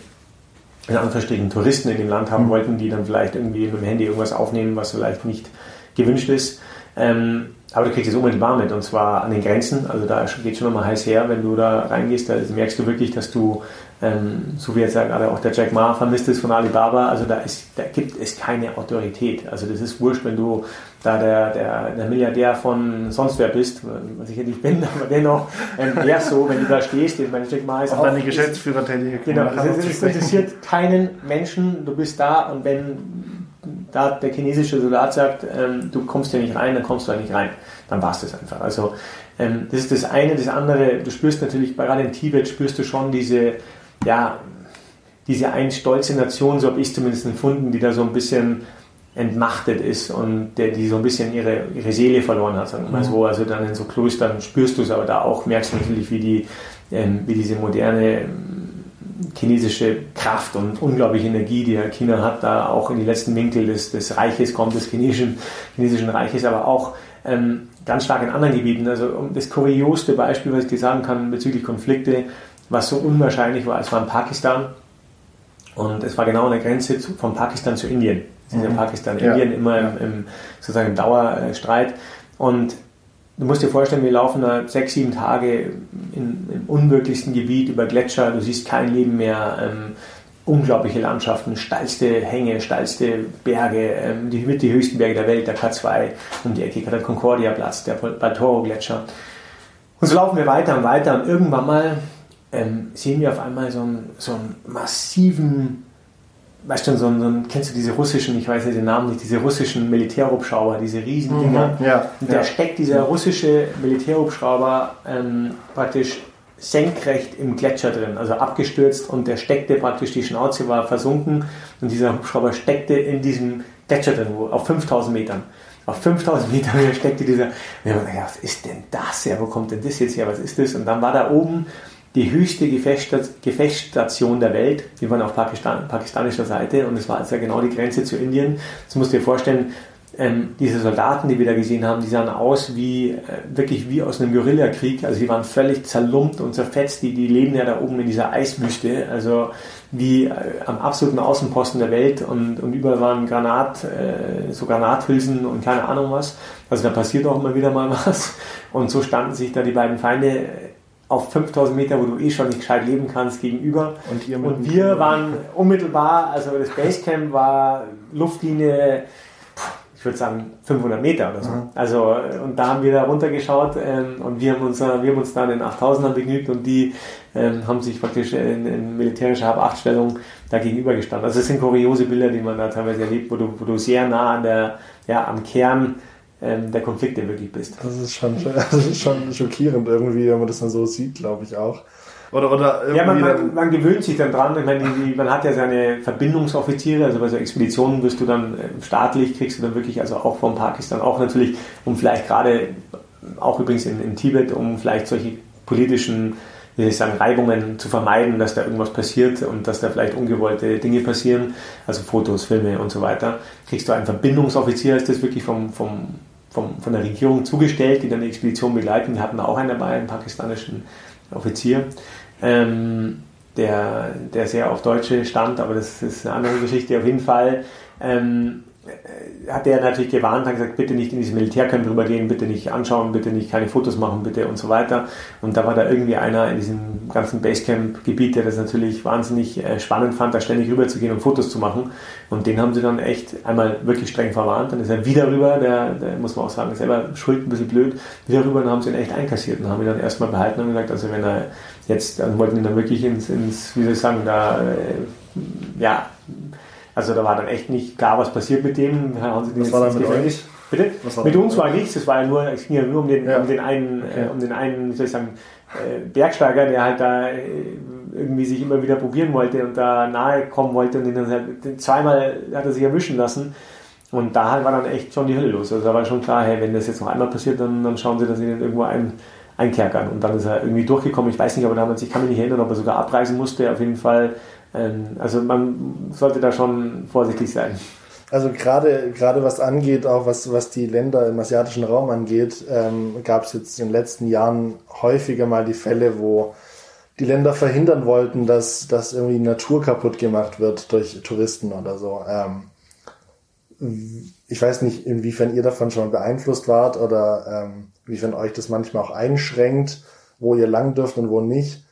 in Anführungsstrichen Touristen in dem Land haben mhm. wollten, die dann vielleicht irgendwie mit dem Handy irgendwas aufnehmen, was vielleicht nicht gewünscht ist. Ähm, aber du kriegst es unmittelbar mit und zwar an den Grenzen. Also da geht schon nochmal heiß her, wenn du da reingehst. Da merkst du wirklich, dass du ähm, so wie jetzt gerade auch der Jack Ma vermisst ist von Alibaba, also da, ist, da gibt es keine Autorität. Also das ist wurscht, wenn du da der, der, der Milliardär von sonst wer bist, was ich ja nicht bin, aber dennoch ähm, wäre so, wenn du da stehst, ich meine, Jack Ma ist auch... Auch deine Geschäftsführer tätig. Genau, das, das interessiert keinen Menschen, du bist da und wenn da der chinesische Soldat sagt, ähm, du kommst hier nicht rein, dann kommst du da nicht rein. Dann war es das einfach. Also ähm, das ist das eine. Das andere, du spürst natürlich, gerade in Tibet spürst du schon diese ja, diese ein stolze Nation, so habe ich zumindest empfunden, die da so ein bisschen entmachtet ist und der, die so ein bisschen ihre, ihre Seele verloren hat, sagen wir mal so. Also dann in so Klöstern spürst du es, aber da auch merkst du natürlich, wie, die, ähm, wie diese moderne chinesische Kraft und unglaubliche Energie, die China hat, da auch in die letzten Winkel des, des Reiches kommt, des chinesischen, chinesischen Reiches, aber auch ähm, ganz stark in anderen Gebieten. Also das kurioseste Beispiel, was ich dir sagen kann bezüglich Konflikte, was so unwahrscheinlich war. Es war in Pakistan und es war genau an der Grenze zu, von Pakistan zu Indien. Es ja mhm. Pakistan, ja. Indien immer im, im, sozusagen im Dauerstreit. Und du musst dir vorstellen, wir laufen da sechs, sieben Tage in, im unmöglichsten Gebiet über Gletscher, du siehst kein Leben mehr. Ähm, unglaubliche Landschaften, steilste Hänge, steilste Berge, ähm, die, mit die höchsten Berge der Welt, der K2 um die Ecke, der Concordia Platz, der Baltoro Gletscher. Und so laufen wir weiter und weiter und irgendwann mal ähm, sehen wir auf einmal so einen, so einen massiven, weißt du, so einen, so einen, kennst du diese russischen, ich weiß nicht den Namen nicht, diese russischen Militärhubschrauber, diese riesen Dinger. Mhm, ja, Und da ja. steckt dieser russische Militärhubschrauber ähm, praktisch senkrecht im Gletscher drin, also abgestürzt und der steckte praktisch, die Schnauze war versunken und dieser Hubschrauber steckte in diesem Gletscher drin, wo, auf 5000 Metern. Auf 5000 Metern steckte dieser, und ich ja, was ist denn das? Ja, wo kommt denn das jetzt her? Was ist das? Und dann war da oben die höchste Gefechtsstation der Welt. Die waren auf Pakistan, pakistanischer Seite und es war also genau die Grenze zu Indien. Das musst du dir vorstellen, ähm, diese Soldaten, die wir da gesehen haben, die sahen aus wie, äh, wirklich wie aus einem Guerillakrieg. Also die waren völlig zerlumpt und zerfetzt. Die, die leben ja da oben in dieser Eiswüste. Also wie äh, am absoluten Außenposten der Welt und, und überall waren Granat, äh, so Granathülsen und keine Ahnung was. Also da passiert auch immer wieder mal was. Und so standen sich da die beiden Feinde auf 5000 Meter, wo du eh schon nicht gescheit leben kannst, gegenüber. Und und wir waren unmittelbar, also das Basecamp war Luftlinie, ich würde sagen 500 Meter oder so. Also äh, und da haben wir da runtergeschaut ähm, und wir haben uns, wir haben uns da in den 8000ern begnügt und die ähm, haben sich praktisch in, in militärischer Hab-8-Stellung da gegenüber gestanden. Also es sind kuriose Bilder, die man da teilweise erlebt, wo du, wo du sehr nah an der, ja, am Kern ähm, der Konflikte wirklich bist. Das ist schon, das ist schon schockierend irgendwie, wenn man das dann so sieht, glaube ich auch. Oder, oder irgendwie Ja, man, man, man gewöhnt sich dann dran. Ich meine, die, man hat ja seine Verbindungsoffiziere, also bei so Expeditionen wirst du dann äh, staatlich, kriegst du dann wirklich, also auch von Pakistan, auch natürlich, um vielleicht gerade, auch übrigens in, in Tibet, um vielleicht solche politischen, wie soll ich sagen, Reibungen zu vermeiden, dass da irgendwas passiert und dass da vielleicht ungewollte Dinge passieren, also Fotos, Filme und so weiter, kriegst du einen Verbindungsoffizier, ist das wirklich vom, vom, vom, von der Regierung zugestellt, die dann die Expedition begleiten. Wir hatten auch einen dabei, einen pakistanischen Offizier ähm, der, der sehr auf Deutsche stand, aber das ist eine andere Geschichte. Auf jeden Fall ähm, äh, hat er natürlich gewarnt, hat gesagt, bitte nicht in dieses Militärcamp rübergehen, bitte nicht anschauen, bitte nicht keine Fotos machen, bitte und so weiter. Und da war da irgendwie einer in diesem ganzen Basecamp-Gebiet, der das natürlich wahnsinnig äh, spannend fand, da ständig rüber zu gehen und Fotos zu machen. Und den haben sie dann echt einmal wirklich streng verwarnt. Dann ist er wieder rüber, der, der muss man auch sagen, ist selber schuld, ein bisschen blöd, wieder rüber und haben sie ihn echt einkassiert und haben ihn dann erstmal behalten und gesagt, also wenn er jetzt, dann wollten ihn dann wirklich ins, ins wie soll ich sagen, da, äh, ja, also da war dann echt nicht klar, was passiert mit dem. Was war da ins mit euch? Bitte? Was war Mit uns war nichts, es war ja nur, es ging ja nur um den, Ja. um den einen, Okay. äh, um den einen, wie soll ich sagen, äh, Bergsteiger, der halt da äh, irgendwie sich immer wieder probieren wollte und da nahe kommen wollte und den dann halt, zweimal hat er sich erwischen lassen. Und da halt war dann echt schon die Hölle los. Also da war schon klar, hey, wenn das jetzt noch einmal passiert, dann, dann schauen sie, dass sie den irgendwo ein, einkerkern. Und dann ist er irgendwie durchgekommen. Ich weiß nicht, aber damals, ich kann mich nicht erinnern, ob er sogar abreisen musste. Auf jeden Fall, also man sollte da schon vorsichtig sein. also gerade, gerade was angeht, auch was, was die Länder im asiatischen Raum angeht, ähm, gab es jetzt in den letzten Jahren häufiger mal die Fälle, wo die Länder verhindern wollten, dass, dass irgendwie Natur kaputt gemacht wird durch Touristen oder so. Ähm, ich weiß nicht, inwiefern ihr davon schon beeinflusst wart oder ähm, inwiefern euch das manchmal auch einschränkt, wo ihr lang dürft und wo nicht.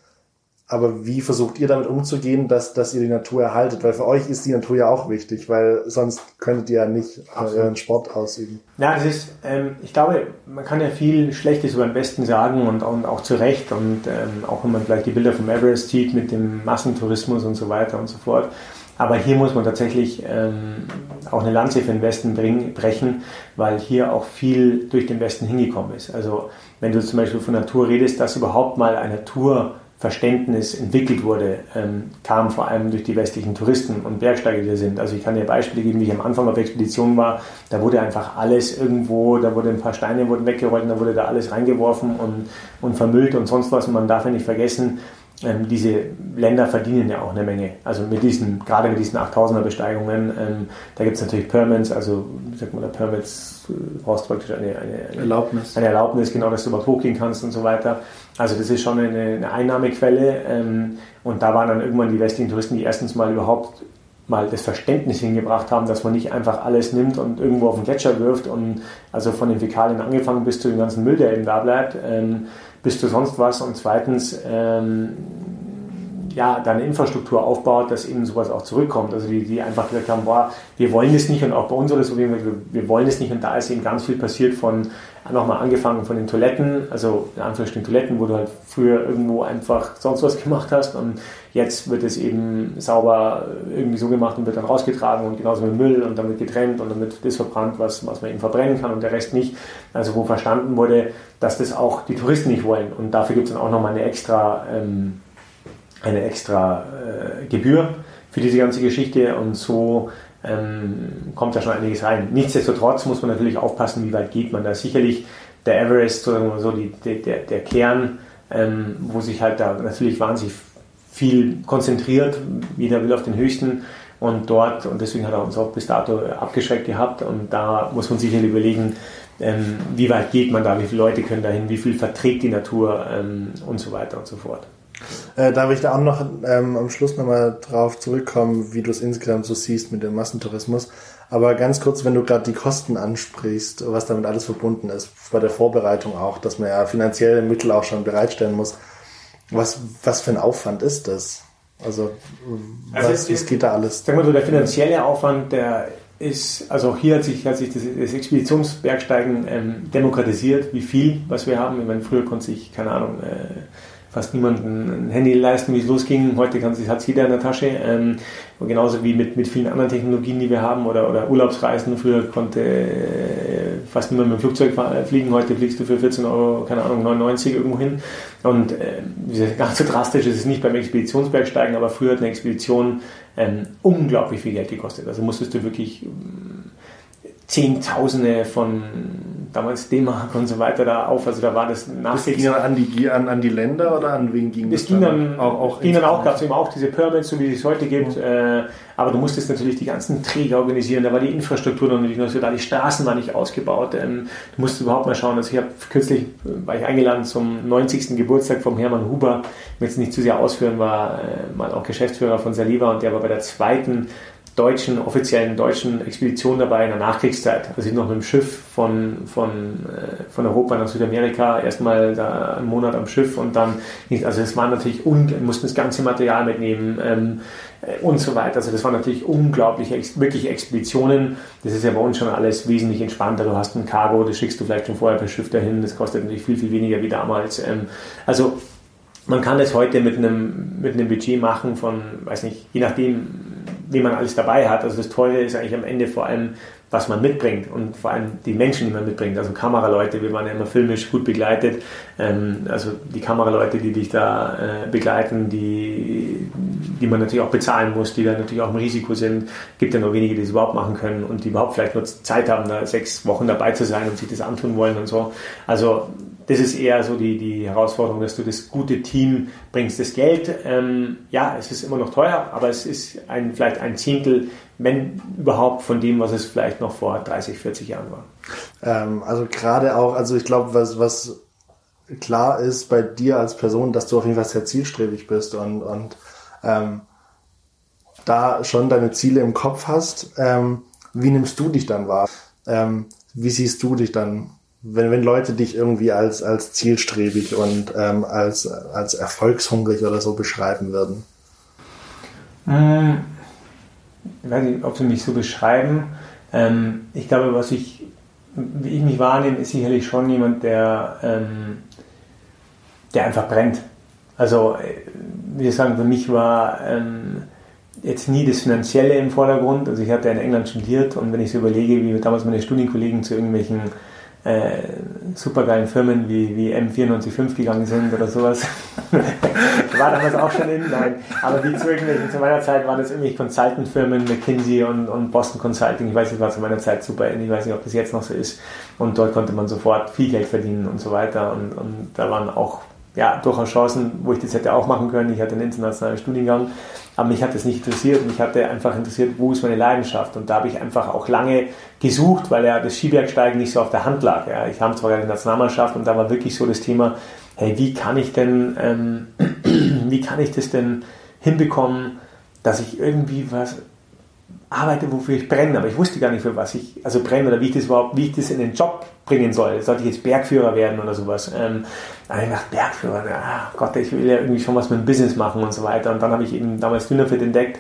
Aber wie versucht ihr damit umzugehen, dass, dass ihr die Natur erhaltet? Weil für euch ist die Natur ja auch wichtig, weil sonst könntet ihr ja nicht äh, euren Sport ausüben. Ja, es ist, ähm, ich glaube, man kann ja viel Schlechtes über den Besten sagen und, und auch zu Recht und ähm, auch wenn man vielleicht die Bilder vom Everest sieht mit dem Massentourismus und so weiter und so fort. Aber hier muss man tatsächlich ähm, auch eine Lanze für den Westen bring, brechen, weil hier auch viel durch den Westen hingekommen ist. Also wenn du zum Beispiel von Natur redest, dass überhaupt mal ein Naturverständnis entwickelt wurde, ähm, kam vor allem durch die westlichen Touristen und Bergsteiger, die da sind. Also ich kann dir Beispiele geben, wie ich am Anfang auf Expedition war, da wurde einfach alles irgendwo, da wurde ein paar Steine wurden weggerollt und da wurde da alles reingeworfen und, und vermüllt und sonst was. Und man darf ja nicht vergessen, ähm, diese Länder verdienen ja auch eine Menge. Also mit diesen, gerade mit diesen 8000er Besteigungen, ähm, da gibt es natürlich Permits, also wie sagt man da, Permits, äh, brauchst praktisch eine, eine, eine Erlaubnis. eine Erlaubnis, genau, dass du überhaupt hochgehen kannst und so weiter. Also das ist schon eine, eine Einnahmequelle ähm, und da waren dann irgendwann die westlichen Touristen, die erstens mal überhaupt mal das Verständnis hingebracht haben, dass man nicht einfach alles nimmt und irgendwo auf den Gletscher wirft und also von den Fäkalien angefangen bis zu dem ganzen Müll, der eben da bleibt, ähm, bis zu sonst was und zweitens ähm, ja, da Infrastruktur aufbaut, dass eben sowas auch zurückkommt. Also die, die einfach gesagt haben, boah, wir wollen das nicht und auch bei uns oder so, wir, wir wollen das nicht und da ist eben ganz viel passiert von nochmal angefangen von den Toiletten, also in Anführungsstrichen Toiletten, wo du halt früher irgendwo einfach sonst was gemacht hast und jetzt wird es eben sauber irgendwie so gemacht und wird dann rausgetragen und genauso mit Müll und damit getrennt und damit das verbrannt, was, was man eben verbrennen kann und der Rest nicht. Also wo verstanden wurde, dass das auch die Touristen nicht wollen und dafür gibt es dann auch nochmal eine extra, ähm, eine extra äh, Gebühr für diese ganze Geschichte und so ähm, kommt da schon einiges rein. Nichtsdestotrotz muss man natürlich aufpassen, wie weit geht man da. Sicherlich der Everest, so die, der, der Kern, ähm, wo sich halt da natürlich wahnsinnig viel konzentriert. Jeder will auf den höchsten und dort, und deswegen hat er uns auch bis dato abgeschreckt gehabt. Und da muss man sicherlich überlegen, ähm, wie weit geht man da, wie viele Leute können dahin, wie viel verträgt die Natur ähm, und so weiter und so fort. Äh, darf ich da auch noch ähm, am Schluss nochmal drauf zurückkommen, wie du es insgesamt so siehst mit dem Massentourismus. Aber ganz kurz, wenn du gerade die Kosten ansprichst, was damit alles verbunden ist, bei der Vorbereitung auch, dass man ja finanzielle Mittel auch schon bereitstellen muss. Was, was für ein Aufwand ist das? Also, also was, was geht da alles? Sagen wir so, der finanzielle Aufwand, der ist, also hier hat sich, hat sich das, das Expeditionsbergsteigen ähm, demokratisiert, wie viel, was wir haben. Ich meine, früher konnte sich, keine Ahnung, äh, fast niemanden ein Handy leisten, wie es losging. Heute hat es jeder in der Tasche. Ähm, genauso wie mit, mit vielen anderen Technologien, die wir haben oder, oder Urlaubsreisen. Früher konnte äh, fast niemand mit dem Flugzeug fliegen. Heute fliegst du für 14 Euro, keine Ahnung, 99 irgendwo hin. Und äh, ganz so drastisch ist es nicht beim Expeditionsbergsteigen, aber früher hat eine Expedition ähm, unglaublich viel Geld gekostet. Also musstest du wirklich Zehntausende von damals D-Mark und so weiter da auf. Also da war das Nachkriegs... Das ging dann an die, an, an die Länder oder an wen ging das? Das ging dann auch, auch, ging dann auch gab es eben auch diese Permits, so wie es heute gibt. Mhm. Äh, aber du musstest natürlich die ganzen Träger organisieren. Da war die Infrastruktur noch nicht so da, die Straßen waren nicht ausgebaut. Ähm, du musst überhaupt mal schauen. Also ich habe kürzlich war ich eingeladen zum 90. Geburtstag vom Hermann Huber. Ich will jetzt nicht zu sehr ausführen, war äh, mal auch Geschäftsführer von Saliva und der war bei der zweiten deutschen, offiziellen deutschen Expedition dabei in der Nachkriegszeit. Also ich noch mit dem Schiff von, von, äh, von Europa nach Südamerika, erstmal da einen Monat am Schiff und dann, also es war natürlich, un, mussten das ganze Material mitnehmen ähm, äh, und so weiter. Also das waren natürlich unglaubliche, wirklich Expeditionen. Das ist ja bei uns schon alles wesentlich entspannter. Du hast ein Cargo, das schickst du vielleicht schon vorher per Schiff dahin, das kostet natürlich viel, viel weniger wie damals. Ähm, also man kann das heute mit einem, mit einem Budget machen von, weiß nicht, je nachdem, wie man alles dabei hat. Also das Tolle ist eigentlich am Ende vor allem, was man mitbringt und vor allem die Menschen, die man mitbringt. Also Kameraleute, wir waren ja immer filmisch gut begleitet. Ähm, also die Kameraleute, die dich da äh, begleiten, die, die man natürlich auch bezahlen muss, die dann natürlich auch im Risiko sind. Gibt ja nur wenige, die es überhaupt machen können und die überhaupt vielleicht nur Zeit haben, da sechs Wochen dabei zu sein und sich das antun wollen und so. Also das ist eher so die, die Herausforderung, dass du das gute Team bringst. Das Geld, ähm, ja, es ist immer noch teuer, aber es ist ein, vielleicht ein Zehntel, wenn überhaupt, von dem, was es vielleicht noch vor 30, 40 Jahren war. Ähm, also gerade auch, also ich glaube, was, was klar ist bei dir als Person, dass du auf jeden Fall sehr zielstrebig bist und, und ähm, da schon deine Ziele im Kopf hast. Ähm, wie nimmst du dich dann wahr? Ähm, wie siehst du dich dann wenn, wenn Leute dich irgendwie als, als zielstrebig und ähm, als, als erfolgshungrig oder so beschreiben würden? Hm, ich weiß nicht, ob sie mich so beschreiben. Ähm, ich glaube, was ich, wie ich mich wahrnehme, ist sicherlich schon jemand, der, ähm, der einfach brennt. Also, wie ich sagen, für mich war ähm, jetzt nie das Finanzielle im Vordergrund. Also ich hatte in England studiert und wenn ich so überlege, wie damals meine Studienkollegen zu irgendwelchen äh, supergeilen Firmen wie, wie M945 gegangen sind oder sowas. war damals auch schon in, nein. Aber wie zu zu meiner Zeit waren das irgendwie Consultant-Firmen, McKinsey und, und Boston Consulting. Ich weiß, das war zu meiner Zeit super. Ich weiß nicht, ob das jetzt noch so ist. Und dort konnte man sofort viel Geld verdienen und so weiter. Und, und da waren auch ja, durchaus Chancen, wo ich das hätte auch machen können. Ich hatte einen internationalen Studiengang, aber mich hat das nicht interessiert. Mich hatte einfach interessiert, wo ist meine Leidenschaft. Und da habe ich einfach auch lange gesucht, weil ja das Skibergsteigen nicht so auf der Hand lag. Ja. Ich habe zwar eine Nationalmannschaft und da war wirklich so das Thema, hey, wie kann ich denn, ähm, wie kann ich das denn hinbekommen, dass ich irgendwie was arbeite, wofür ich brenne, aber ich wusste gar nicht, für was ich also brenne oder wie ich das überhaupt, wie ich das in den Job bringen soll. Sollte ich jetzt Bergführer werden oder sowas? Ähm, habe ich gedacht, Bergführer, ja, Gott, ich will ja irgendwie schon was mit dem Business machen und so weiter. Und dann habe ich eben damals Dynafit entdeckt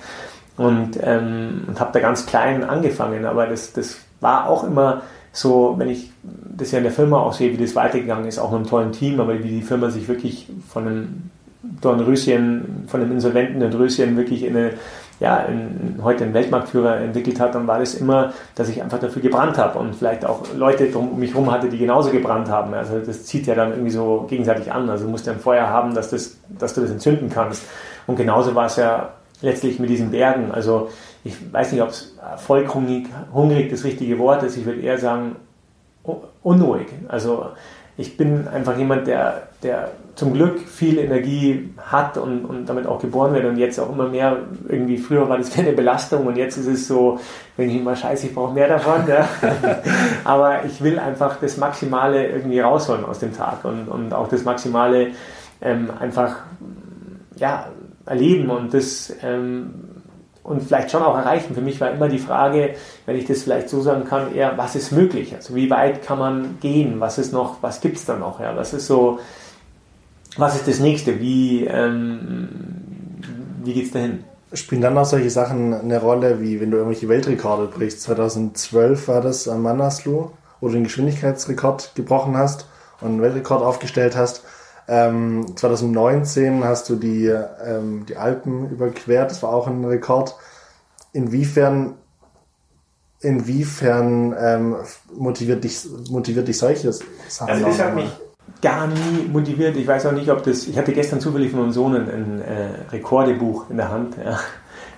und, ähm, und habe da ganz klein angefangen, aber das, das war auch immer so, wenn ich das ja in der Firma auch sehe, wie das weitergegangen ist, auch mit einem tollen Team, aber wie die Firma sich wirklich von einem Dornröschen, von einem insolventen Dornröschen wirklich in eine ja, in, heute einen Weltmarktführer entwickelt hat, dann war das immer, dass ich einfach dafür gebrannt habe und vielleicht auch Leute um mich herum hatte, die genauso gebrannt haben. Also das zieht ja dann irgendwie so gegenseitig an. Also du musst ja ein Feuer haben, dass, das, dass du das entzünden kannst. Und genauso war es ja letztlich mit diesen Bergen. Also ich weiß nicht, ob es vollhungrig hungrig das richtige Wort ist. Ich würde eher sagen unruhig. Also ich bin einfach jemand, der, der zum Glück viel Energie hat und, und damit auch geboren wird und jetzt auch immer mehr irgendwie, früher war das eine Belastung und jetzt ist es so, wenn ich immer scheiße, ich brauche mehr davon. Ja. Aber ich will einfach das Maximale irgendwie rausholen aus dem Tag und, und auch das Maximale ähm, einfach ja, erleben und das ähm, und vielleicht schon auch erreichen. Für mich war immer die Frage, wenn ich das vielleicht so sagen kann, eher, was ist möglich? Also wie weit kann man gehen? Was ist noch, was gibt es da noch? Ja, was ist so, was ist das nächste? Wie, ähm, wie geht es dahin? Spielen dann auch solche Sachen eine Rolle, wie wenn du irgendwelche Weltrekorde brichst? 2012 war das am Manaslu, wo du den Geschwindigkeitsrekord gebrochen hast und einen Weltrekord aufgestellt hast. Ähm, 2019 hast du die, ähm, die Alpen überquert, das war auch ein Rekord. Inwiefern, inwiefern ähm, motiviert, dich, motiviert dich solches Sachen? Also das hat mich gar nie motiviert. Ich weiß auch nicht, ob das. Ich hatte gestern zufällig von meinem Sohn ein, ein äh, Rekordebuch in der Hand. Ja.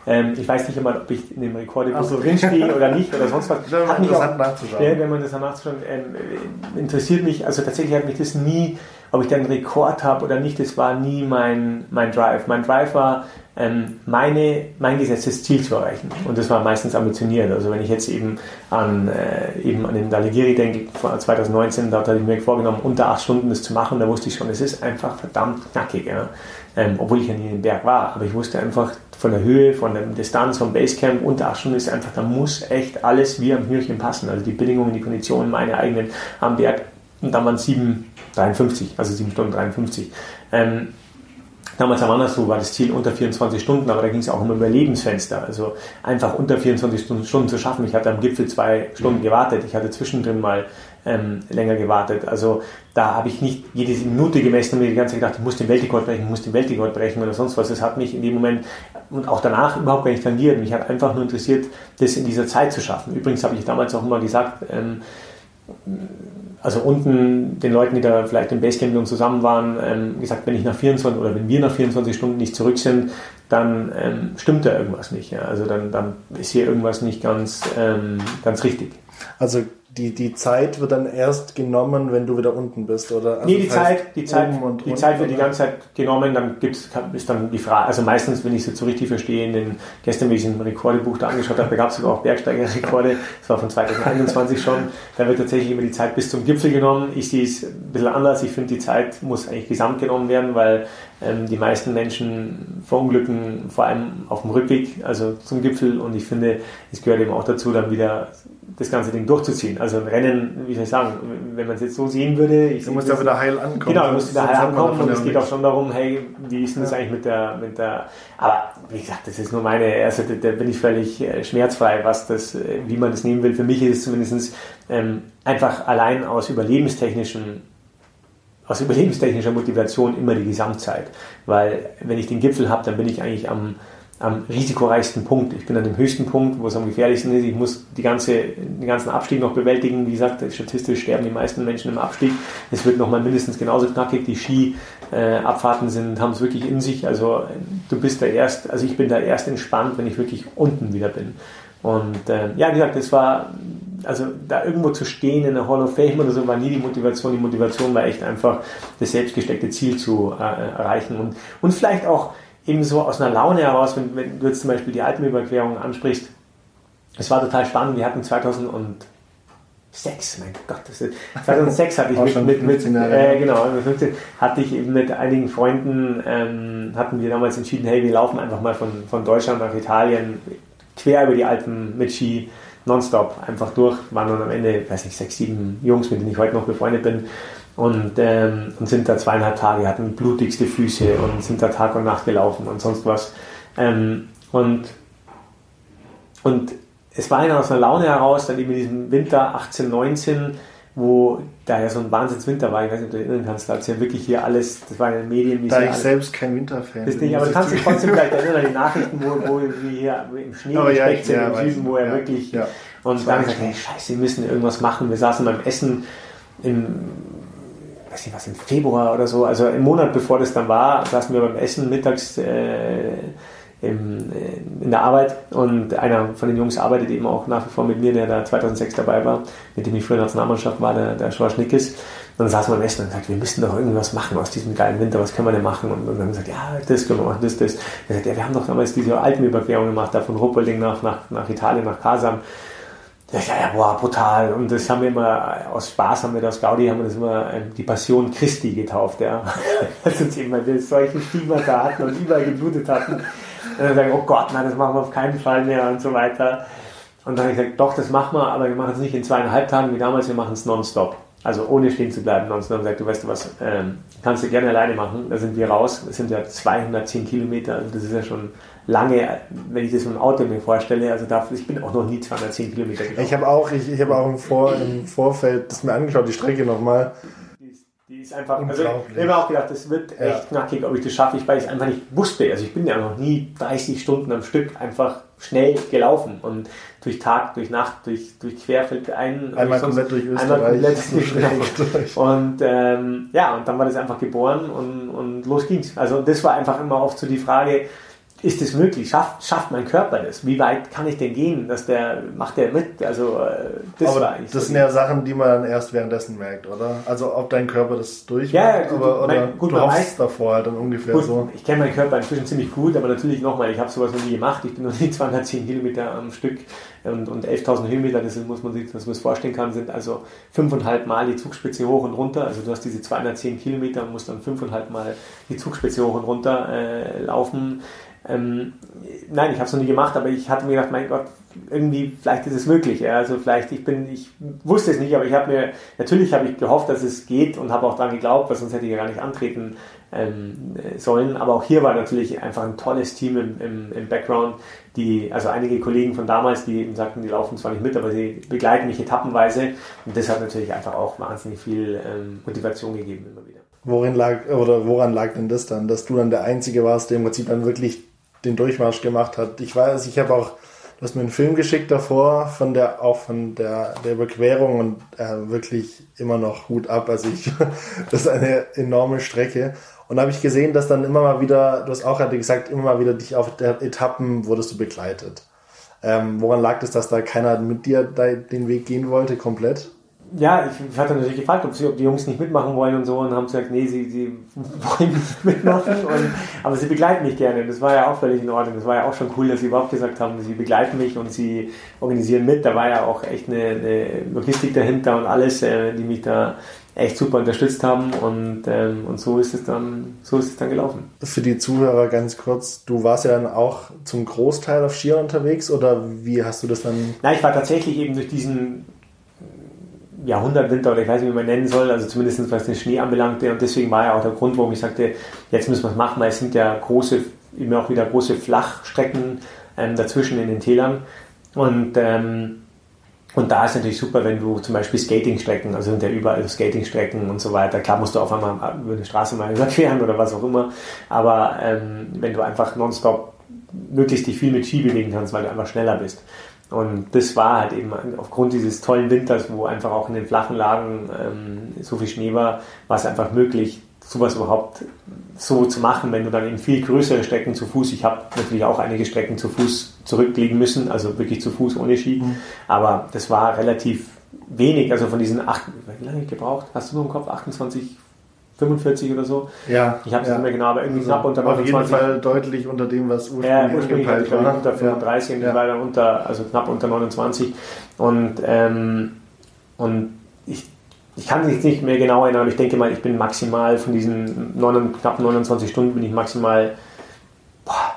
Ähm, ich weiß nicht immer, ob ich in dem Rekordebuch so. drinstehe oder nicht oder sonst was. Hat mich auch, nachzuschauen. Ja, wenn man das nachzuschauen, ähm, interessiert mich, also tatsächlich hat mich das nie ob ich dann einen Rekord habe oder nicht, das war nie mein, mein Drive. Mein Drive war, ähm, meine, mein gesetztes Ziel zu erreichen. Und das war meistens ambitioniert. Also wenn ich jetzt eben an, äh, eben an den Daligiri denke, 2019, da hatte ich mir vorgenommen, unter acht Stunden das zu machen, da wusste ich schon, es ist einfach verdammt knackig. Ja? Ähm, obwohl ich ja nie den Berg war. Aber ich wusste einfach von der Höhe, von der Distanz, vom Basecamp, unter acht Stunden ist einfach, da muss echt alles wie am Hürchen passen. Also die Bedingungen, die Konditionen, meine eigenen am Berg und dann waren es 7,53, also 7 Stunden 53. Ähm, damals am Andersruh war das Ziel unter 24 Stunden, aber da ging es auch um Überlebensfenster. Also einfach unter 24 Stunden zu schaffen. Ich hatte am Gipfel zwei Stunden gewartet. Ich hatte zwischendrin mal ähm, länger gewartet. Also da habe ich nicht jede Minute gemessen und mir die ganze Zeit gedacht, ich muss den Weltrekord brechen, ich muss den Weltrekord brechen oder sonst was. Das hat mich in dem Moment und auch danach überhaupt gar nicht tangiert. Mich hat einfach nur interessiert, das in dieser Zeit zu schaffen. Übrigens habe ich damals auch immer gesagt, ähm, also unten den Leuten, die da vielleicht im Basecamp uns zusammen waren, ähm, gesagt, wenn ich nach 24 oder wenn wir nach 24 Stunden nicht zurück sind, dann ähm, stimmt da irgendwas nicht. Ja? Also dann, dann ist hier irgendwas nicht ganz, ähm, ganz richtig. Also die, die Zeit wird dann erst genommen, wenn du wieder unten bist, oder? Also nee, die Zeit, die Zeit, die Zeit wird die ganze Zeit genommen, dann gibt's, ist dann die Frage, also meistens, wenn ich es jetzt so richtig verstehe, in den, gestern, wenn ich ein Rekordebuch da angeschaut habe, da gab es sogar auch Bergsteigerrekorde, das war von 2021 schon, da wird tatsächlich immer die Zeit bis zum Gipfel genommen. Ich sehe es ein bisschen anders, ich finde, die Zeit muss eigentlich gesamt genommen werden, weil ähm, die meisten Menschen verunglücken, vor allem auf dem Rückweg, also zum Gipfel und ich finde, es gehört eben auch dazu, dann wieder das ganze Ding durchzuziehen. Also ein Rennen, wie soll ich sagen, wenn man es jetzt so sehen würde. Ich du musst ja wieder heil ankommen. Genau, du musst wieder heil ankommen und es geht auch schon darum, hey, wie ist denn das eigentlich mit der, mit der, aber wie gesagt, das ist nur meine, also da, da bin ich völlig äh, schmerzfrei, was das, äh, wie man das nehmen will. Für mich ist es zumindest ähm, einfach allein aus überlebenstechnischen aus überlebenstechnischer Motivation immer die Gesamtzeit. Weil wenn ich den Gipfel habe, dann bin ich eigentlich am, am risikoreichsten Punkt. Ich bin an dem höchsten Punkt, wo es am gefährlichsten ist. Ich muss die ganze, den ganzen Abstieg noch bewältigen. Wie gesagt, statistisch sterben die meisten Menschen im Abstieg. Es wird nochmal mindestens genauso knackig. Die Skiabfahrten sind, haben es wirklich in sich. Also du bist da erst, also ich bin da erst entspannt, wenn ich wirklich unten wieder bin. Und äh, ja, wie gesagt, das war, also da irgendwo zu stehen in der Hall of Fame oder so, war nie die Motivation. Die Motivation war echt einfach, das selbstgesteckte Ziel zu äh, erreichen und, und vielleicht auch eben so aus einer Laune heraus, wenn, wenn du jetzt zum Beispiel die Alpenüberquerung ansprichst, es war total spannend. Wir hatten 2006, mein Gott, das ist, 2006 hatte ich mit, mit, mit äh, genau, 15 hatte ich eben mit einigen Freunden, ähm, hatten wir damals entschieden, hey, wir laufen einfach mal von, von Deutschland nach Italien, quer über die Alpen mit Ski, nonstop, einfach durch. Waren dann am Ende, weiß nicht, sechs, sieben Jungs, mit denen ich heute noch befreundet bin und, ähm, und sind da zweieinhalb Tage, hatten blutigste Füße und sind da Tag und Nacht gelaufen und sonst was. Ähm, und, und es war einer aus einer Laune heraus, dann eben in diesem Winter 18, 19, wo da ja so ein Wahnsinnswinter war, ich weiß nicht, ob du dich erinnern kannst, da hat ja wirklich hier alles, das war in den Medien, wie Da ich alles- selbst kein Winterfan das nicht, aber du kannst dich trotzdem vielleicht erinnern an die Nachrichten, wo, wo wir hier im Schnee Aber ja, sind, ja, im Süden, wo er Ja, wirklich. ja. Und dann gesagt, hey, scheiße, wir müssen irgendwas machen. Wir saßen beim Essen im, weiß nicht was, im Februar oder so, also im Monat bevor das dann war, saßen wir beim Essen mittags äh, im, äh, in der Arbeit und einer von den Jungs arbeitet eben auch nach wie vor mit mir, der da 2006 dabei war, mit dem ich früher in der Nationalmannschaft war, der, der Schorsch Nickes. Dann saßen wir am Essen und gesagt, wir müssen doch irgendwas machen aus diesem geilen Winter, was können wir denn machen? Und, und dann haben wir gesagt, ja, das können wir machen, das, das. Er sagt, ja, wir haben doch damals diese Alpenüberquerung gemacht, da von Ruppolding nach, nach, nach Italien, nach Kasam. Ja, ja, ja, boah, brutal. Und das haben wir immer, aus Spaß haben wir das, Gaudi haben wir das immer ähm, die Passion Christi getauft, ja. Das uns wir solchen Stigmata hatten und überall geblutet hatten. Und dann sagen, oh Gott, nein, das machen wir auf keinen Fall mehr und so weiter. Und dann habe ich gesagt, doch, das machen wir, aber wir machen es nicht in zweieinhalb Tagen wie damals, wir machen es nonstop. Also ohne stehen zu bleiben nonstop. Und gesagt, du weißt du was, ähm, kannst du gerne alleine machen. Da sind wir raus. Das sind ja 210 Kilometer, also das ist ja schon lange, wenn ich das mit dem Auto mir vorstelle. Also dafür, ich bin auch noch nie 210 Kilometer gelaufen. Ich habe auch, ich, ich habe auch im, Vor, im Vorfeld das mir angeschaut, die Strecke nochmal. Die ist, einfach, also ich habe auch gedacht, das wird Ja. echt knackig, ob ich das schaffe, ich, weil ich es einfach nicht wusste. Also ich bin ja noch nie 30 Stunden am Stück einfach schnell gelaufen und durch Tag, durch Nacht, durch, durch Querfeld ein. Einmal sonst- komplett durch Einmal Österreich. komplett So durch Österreich. Und ähm, ja, und dann war das einfach geboren und, und los ging's. Also das war einfach immer oft so die Frage, ist es möglich? Schafft, schafft mein Körper das? Wie weit kann ich denn gehen? Dass der, macht der mit? Also äh, das war Aber eigentlich das so sind ja Sachen, die man dann erst währenddessen merkt, oder? Also ob dein Körper das durchmacht, Ja, ja, gut, aber, oder mein- gut, du hoffst weiß- davor halt dann ungefähr Gut, so. ich kenne meinen Körper inzwischen ziemlich gut, aber natürlich nochmal, ich habe sowas noch nie gemacht. Ich bin noch nie 210 Kilometer am Stück und, und 11.000 Höhenmeter, das muss man sich, dass man es vorstellen kann, sind also fünfeinhalb Mal die Zugspitze hoch und runter. Also du hast diese 210 Kilometer und musst dann fünfeinhalb Mal die Zugspitze hoch und runter äh, laufen. Ähm, nein, ich habe es noch nie gemacht, aber ich hatte mir gedacht, mein Gott, irgendwie, vielleicht ist es möglich. Ja. Also vielleicht, ich bin, ich wusste es nicht, aber ich habe mir, natürlich habe ich gehofft, dass es geht und habe auch daran geglaubt, weil sonst hätte ich ja gar nicht antreten ähm, äh, sollen. Aber auch hier war natürlich einfach ein tolles Team im, im, im Background, die, also einige Kollegen von damals, die eben sagten, die laufen zwar nicht mit, aber sie begleiten mich etappenweise. Und das hat natürlich einfach auch wahnsinnig viel ähm, Motivation gegeben immer wieder. Worin lag, oder woran lag denn das dann, dass du dann der Einzige warst, der im Prinzip dann wirklich den Durchmarsch gemacht hat? Ich weiß, ich habe auch, du hast mir einen Film geschickt davor, von der, auch von der, der Überquerung und äh, wirklich immer noch Hut ab. Also ich, das ist eine enorme Strecke. Und da habe ich gesehen, dass dann immer mal wieder, du hast auch gerade gesagt, immer mal wieder dich auf der Etappen wurdest du begleitet. Ähm, woran lag das, dass da keiner mit dir da den Weg gehen wollte, komplett? Ja, ich, ich hatte natürlich gefragt, ob, sie, ob die Jungs nicht mitmachen wollen und so und haben gesagt, nee, sie, sie wollen nicht mitmachen, und, aber sie begleiten mich gerne. Das war ja auch völlig in Ordnung. Das war ja auch schon cool, dass sie überhaupt gesagt haben, sie begleiten mich und sie organisieren mit. Da war ja auch echt eine, eine Logistik dahinter und alles, äh, die mich da echt super unterstützt haben und, ähm, und so ist es dann, so ist es dann gelaufen. Für die Zuhörer ganz kurz, du warst ja dann auch zum Großteil auf Skiern unterwegs oder wie hast du das dann? Na, ich war tatsächlich eben durch diesen Jahrhundertwinter oder ich weiß nicht, wie man nennen soll, also zumindest was den Schnee anbelangte und deswegen war ja auch der Grund, warum ich sagte, jetzt müssen wir es machen, weil es sind ja große, immer auch wieder große Flachstrecken ähm, dazwischen in den Tälern und ähm, und da ist natürlich super, wenn du zum Beispiel Skatingstrecken, also sind ja überall Skatingstrecken und so weiter. Klar musst du auf einmal über eine Straße mal überqueren oder was auch immer. Aber ähm, wenn du einfach nonstop möglichst dich viel mit Ski bewegen kannst, weil du einfach schneller bist. Und das war halt eben aufgrund dieses tollen Winters, wo einfach auch in den flachen Lagen ähm, so viel Schnee war, war es einfach möglich, sowas überhaupt so zu machen, wenn du dann in viel größere Strecken zu Fuß, ich habe natürlich auch einige Strecken zu Fuß zurücklegen müssen, also wirklich zu Fuß ohne Ski, aber das war relativ wenig, also von diesen acht, wie lange ich gebraucht? Hast du nur im Kopf 28, 45 oder so? Ja, Ich habe es ja. nicht mehr genau, aber irgendwie knapp unter Auf jeden 29. Fall deutlich unter dem, was ursprünglich, Ja, ursprünglich ich war. unter 35 und ich war dann unter, also knapp unter 29. Und, ähm, und ich, ich kann mich nicht mehr genau erinnern, aber ich denke mal, ich bin maximal von diesen 9, knapp 29 Stunden bin ich maximal, boah,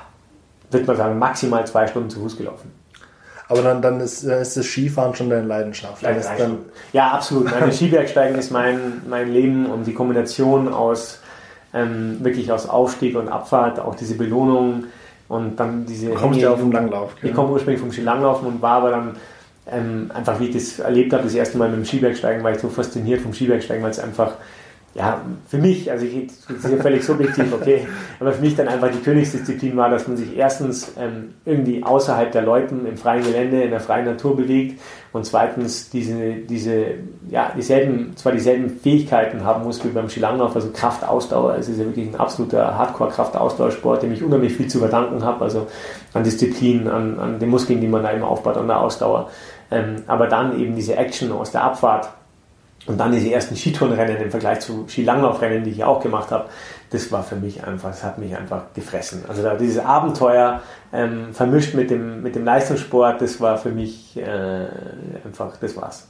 würde man sagen, maximal zwei Stunden zu Fuß gelaufen. Aber dann, dann, ist, dann ist das Skifahren schon deine Leidenschaft. Dann ist dann. Ja, absolut. Meine Skibergsteigen ist mein, mein Leben und die Kombination aus ähm, wirklich aus Aufstieg und Abfahrt, auch diese Belohnung, und dann diese. Du kommst ja auf dem Langlauf. Ich komme ursprünglich vom Skilanglaufen und war aber dann ähm, einfach, wie ich das erlebt habe, das erste Mal mit dem Skibergsteigen, war ich so fasziniert vom Skibergsteigen, weil es einfach ja, für mich, also ich, das ist ja völlig subjektiv, okay, aber für mich dann einfach die Königsdisziplin war, dass man sich erstens ähm, irgendwie außerhalb der Leuten im freien Gelände, in der freien Natur bewegt und zweitens diese, diese, ja, dieselben, zwar dieselben Fähigkeiten haben muss wie beim Skilanglauf, also Kraftausdauer, es ist ja wirklich ein absoluter Hardcore-Kraftausdauersport, dem ich unheimlich viel zu verdanken habe, also an Disziplin, an, an den Muskeln, die man da immer aufbaut, an der Ausdauer, ähm, aber dann eben diese Action aus der Abfahrt, und dann diese ersten Skitourenrennen im Vergleich zu Skilanglaufrennen, die ich auch gemacht habe, das war für mich einfach, das hat mich einfach gefressen. Also da dieses Abenteuer ähm, vermischt mit dem, mit dem Leistungssport, das war für mich äh, einfach, das war's.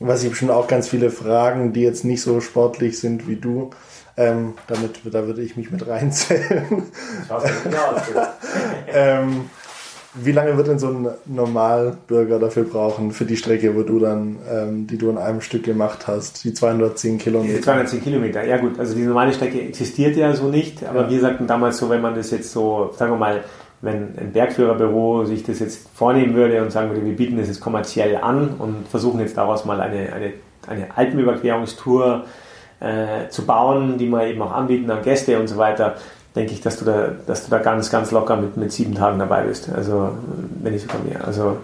Was ich habe schon auch ganz viele Fragen, die jetzt nicht so sportlich sind wie du. Ähm, damit, da würde ich mich mit reinzählen. ähm, wie lange wird denn so ein Normalbürger dafür brauchen, für die Strecke, wo du dann, ähm, die du in einem Stück gemacht hast, die 210 Kilometer? Die 210 Kilometer, ja gut, also die normale Strecke existiert ja so nicht, aber ja. wir sagten damals so, wenn man das jetzt so, sagen wir mal, wenn ein Bergführerbüro sich das jetzt vornehmen würde und sagen würde, wir bieten das jetzt kommerziell an und versuchen jetzt daraus mal eine, eine, eine Alpenüberquerungstour äh, zu bauen, die wir eben auch anbieten an Gäste und so weiter, denke ich, dass du da, dass du da ganz, ganz locker mit, mit sieben Tagen dabei bist. Also, wenn nicht sogar mehr. Also,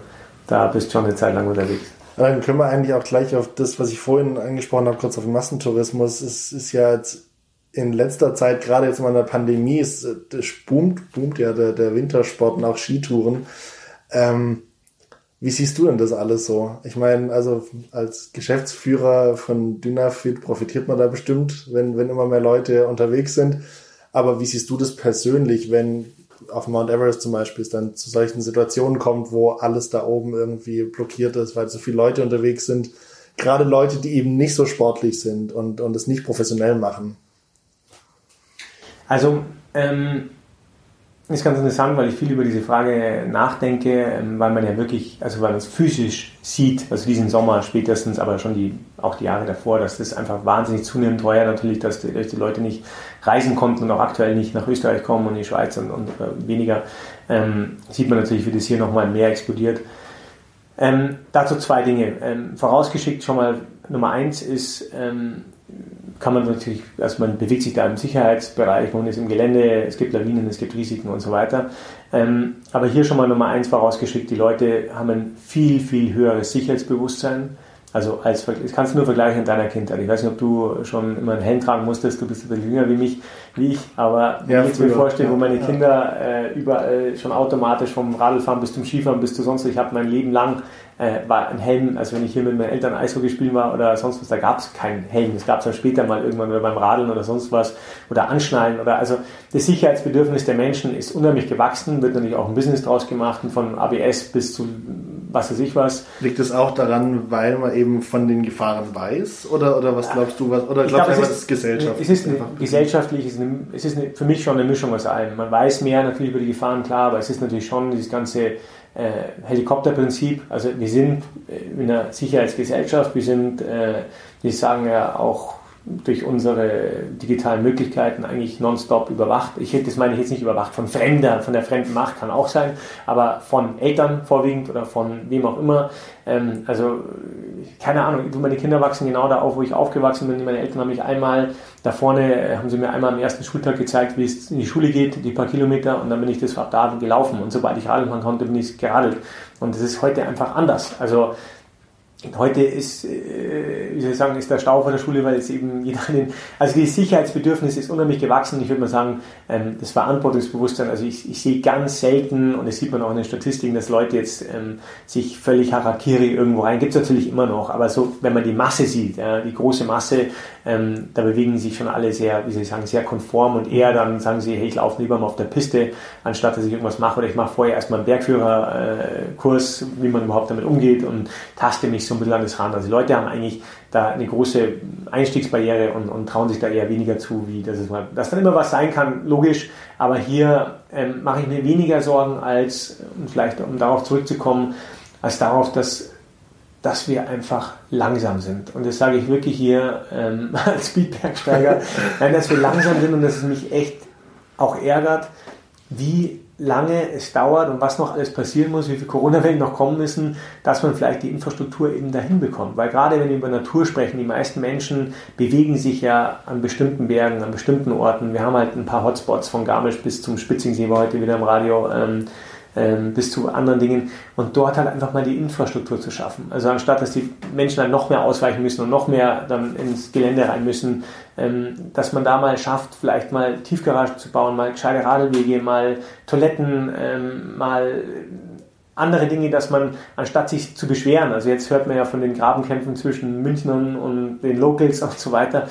da bist du schon eine Zeit lang unterwegs. Dann können wir eigentlich auch gleich auf das, was ich vorhin angesprochen habe, kurz auf den Massentourismus. Es ist ja jetzt in letzter Zeit, gerade jetzt in der Pandemie, ist, das boomt, boomt ja der, der Wintersport und auch Skitouren. Ähm, wie siehst du denn das alles so? Ich meine, also als Geschäftsführer von Dynafit profitiert man da bestimmt, wenn, wenn immer mehr Leute unterwegs sind. Aber wie siehst du das persönlich, wenn auf Mount Everest zum Beispiel es dann zu solchen Situationen kommt, wo alles da oben irgendwie blockiert ist, weil so viele Leute unterwegs sind? Gerade Leute, die eben nicht so sportlich sind und, und es nicht professionell machen. Also, ähm, ist ganz interessant, weil ich viel über diese Frage nachdenke, ähm, weil man ja wirklich, also weil man es physisch sieht, also diesen Sommer spätestens, aber schon die, auch die Jahre davor, dass das einfach wahnsinnig zunehmend teuer natürlich, dass die, dass die Leute nicht reisen konnten und auch aktuell nicht nach Österreich kommen und in die Schweiz und, und äh, weniger, ähm, sieht man natürlich, wie das hier nochmal mehr explodiert. Ähm, dazu zwei Dinge. Ähm, vorausgeschickt schon mal Nummer eins ist, ähm, kann man natürlich, also man bewegt sich da im Sicherheitsbereich, man ist im Gelände, es gibt Lawinen, es gibt Risiken und so weiter. Ähm, aber hier schon mal Nummer eins vorausgeschickt, die Leute haben ein viel, viel höheres Sicherheitsbewusstsein. Also als das kannst du nur vergleichen in deiner Kindheit. Ich weiß nicht, ob du schon immer einen Helm tragen musstest, du bist ein bisschen jünger wie mich, wie ich, aber wenn ja, ich jetzt mir vorstelle, wo meine Kinder äh, überall schon automatisch vom Radlfahren bis zum Skifahren bis zu sonst, ich habe mein Leben lang äh, war ein Helm, also wenn ich hier mit meinen Eltern Eishockey spielen war oder sonst was, da gab es keinen Helm. Das gab es dann später mal irgendwann oder beim Radeln oder sonst was oder Anschnallen oder also das Sicherheitsbedürfnis der Menschen ist unheimlich gewachsen, wird natürlich auch ein Business draus gemacht von ABS bis zu was weiß ich was. Liegt es auch daran, weil man eben von den Gefahren weiß oder, oder was glaubst du, was, oder glaubst du, es ist gesellschaftlich? Es ist eine, gesellschaftlich, es ist, eine, es ist eine, für mich schon eine Mischung aus allem. Man weiß mehr natürlich über die Gefahren, klar, aber es ist natürlich schon dieses ganze äh, Helikopterprinzip. Also wir sind äh, in einer Sicherheitsgesellschaft, wir sind, äh, wir sagen ja auch durch unsere digitalen Möglichkeiten eigentlich nonstop überwacht. Ich hätte das meine ich jetzt nicht überwacht von Fremder, von der fremden Macht kann auch sein, aber von Eltern vorwiegend oder von wem auch immer. Ähm, also keine Ahnung, meine Kinder wachsen genau da auf, wo ich aufgewachsen bin. Meine Eltern haben mich einmal da vorne, äh, haben sie mir einmal am ersten Schultag gezeigt, wie es in die Schule geht, die paar Kilometer und dann bin ich das ab da gelaufen und sobald ich radeln konnte, bin ich geradelt. Und das ist heute einfach anders. Also Heute ist, äh, wie soll ich sagen, ist der Stau von der Schule, weil es eben jeder den, also das Sicherheitsbedürfnis ist unheimlich gewachsen. Ich würde mal sagen, ähm, das Verantwortungsbewusstsein, also ich, ich sehe ganz selten, und das sieht man auch in den Statistiken, dass Leute jetzt ähm, sich völlig Harakiri irgendwo rein, gibt es natürlich immer noch, aber so, wenn man die Masse sieht, ja, die große Masse, ähm, da bewegen sich schon alle sehr, wie soll ich sagen, sehr konform und eher dann sagen sie, hey, ich laufe lieber mal auf der Piste, anstatt dass ich irgendwas mache oder ich mache vorher erstmal einen Bergführerkurs, wie man überhaupt damit umgeht und taste mich so ein bisschen an das Rand. Also die Leute haben eigentlich da eine große Einstiegsbarriere und, und trauen sich da eher weniger zu, wie das ist mal, dass dann immer was sein kann, logisch, aber hier ähm, mache ich mir weniger Sorgen als, um vielleicht um darauf zurückzukommen, als darauf, dass dass wir einfach langsam sind. Und das sage ich wirklich hier ähm, als Speedbergsteiger, nein, dass wir langsam sind und dass es mich echt auch ärgert, wie lange es dauert und was noch alles passieren muss, wie viele Corona-Wellen noch kommen müssen, dass man vielleicht die Infrastruktur eben dahin bekommt. Weil gerade wenn wir über Natur sprechen, die meisten Menschen bewegen sich ja an bestimmten Bergen, an bestimmten Orten. Wir haben halt ein paar Hotspots von Garmisch bis zum Spitzingsee, war heute wieder im Radio. Ähm, bis zu anderen Dingen und dort halt einfach mal die Infrastruktur zu schaffen. Also anstatt, dass die Menschen dann noch mehr ausweichen müssen und noch mehr dann ins Gelände rein müssen, ähm, dass man da mal schafft, vielleicht mal Tiefgaragen zu bauen, mal gescheite Radwege, mal Toiletten, ähm, mal andere Dinge, dass man, anstatt sich zu beschweren, also jetzt hört man ja von den Grabenkämpfen zwischen Münchnern und den Locals und so weiter,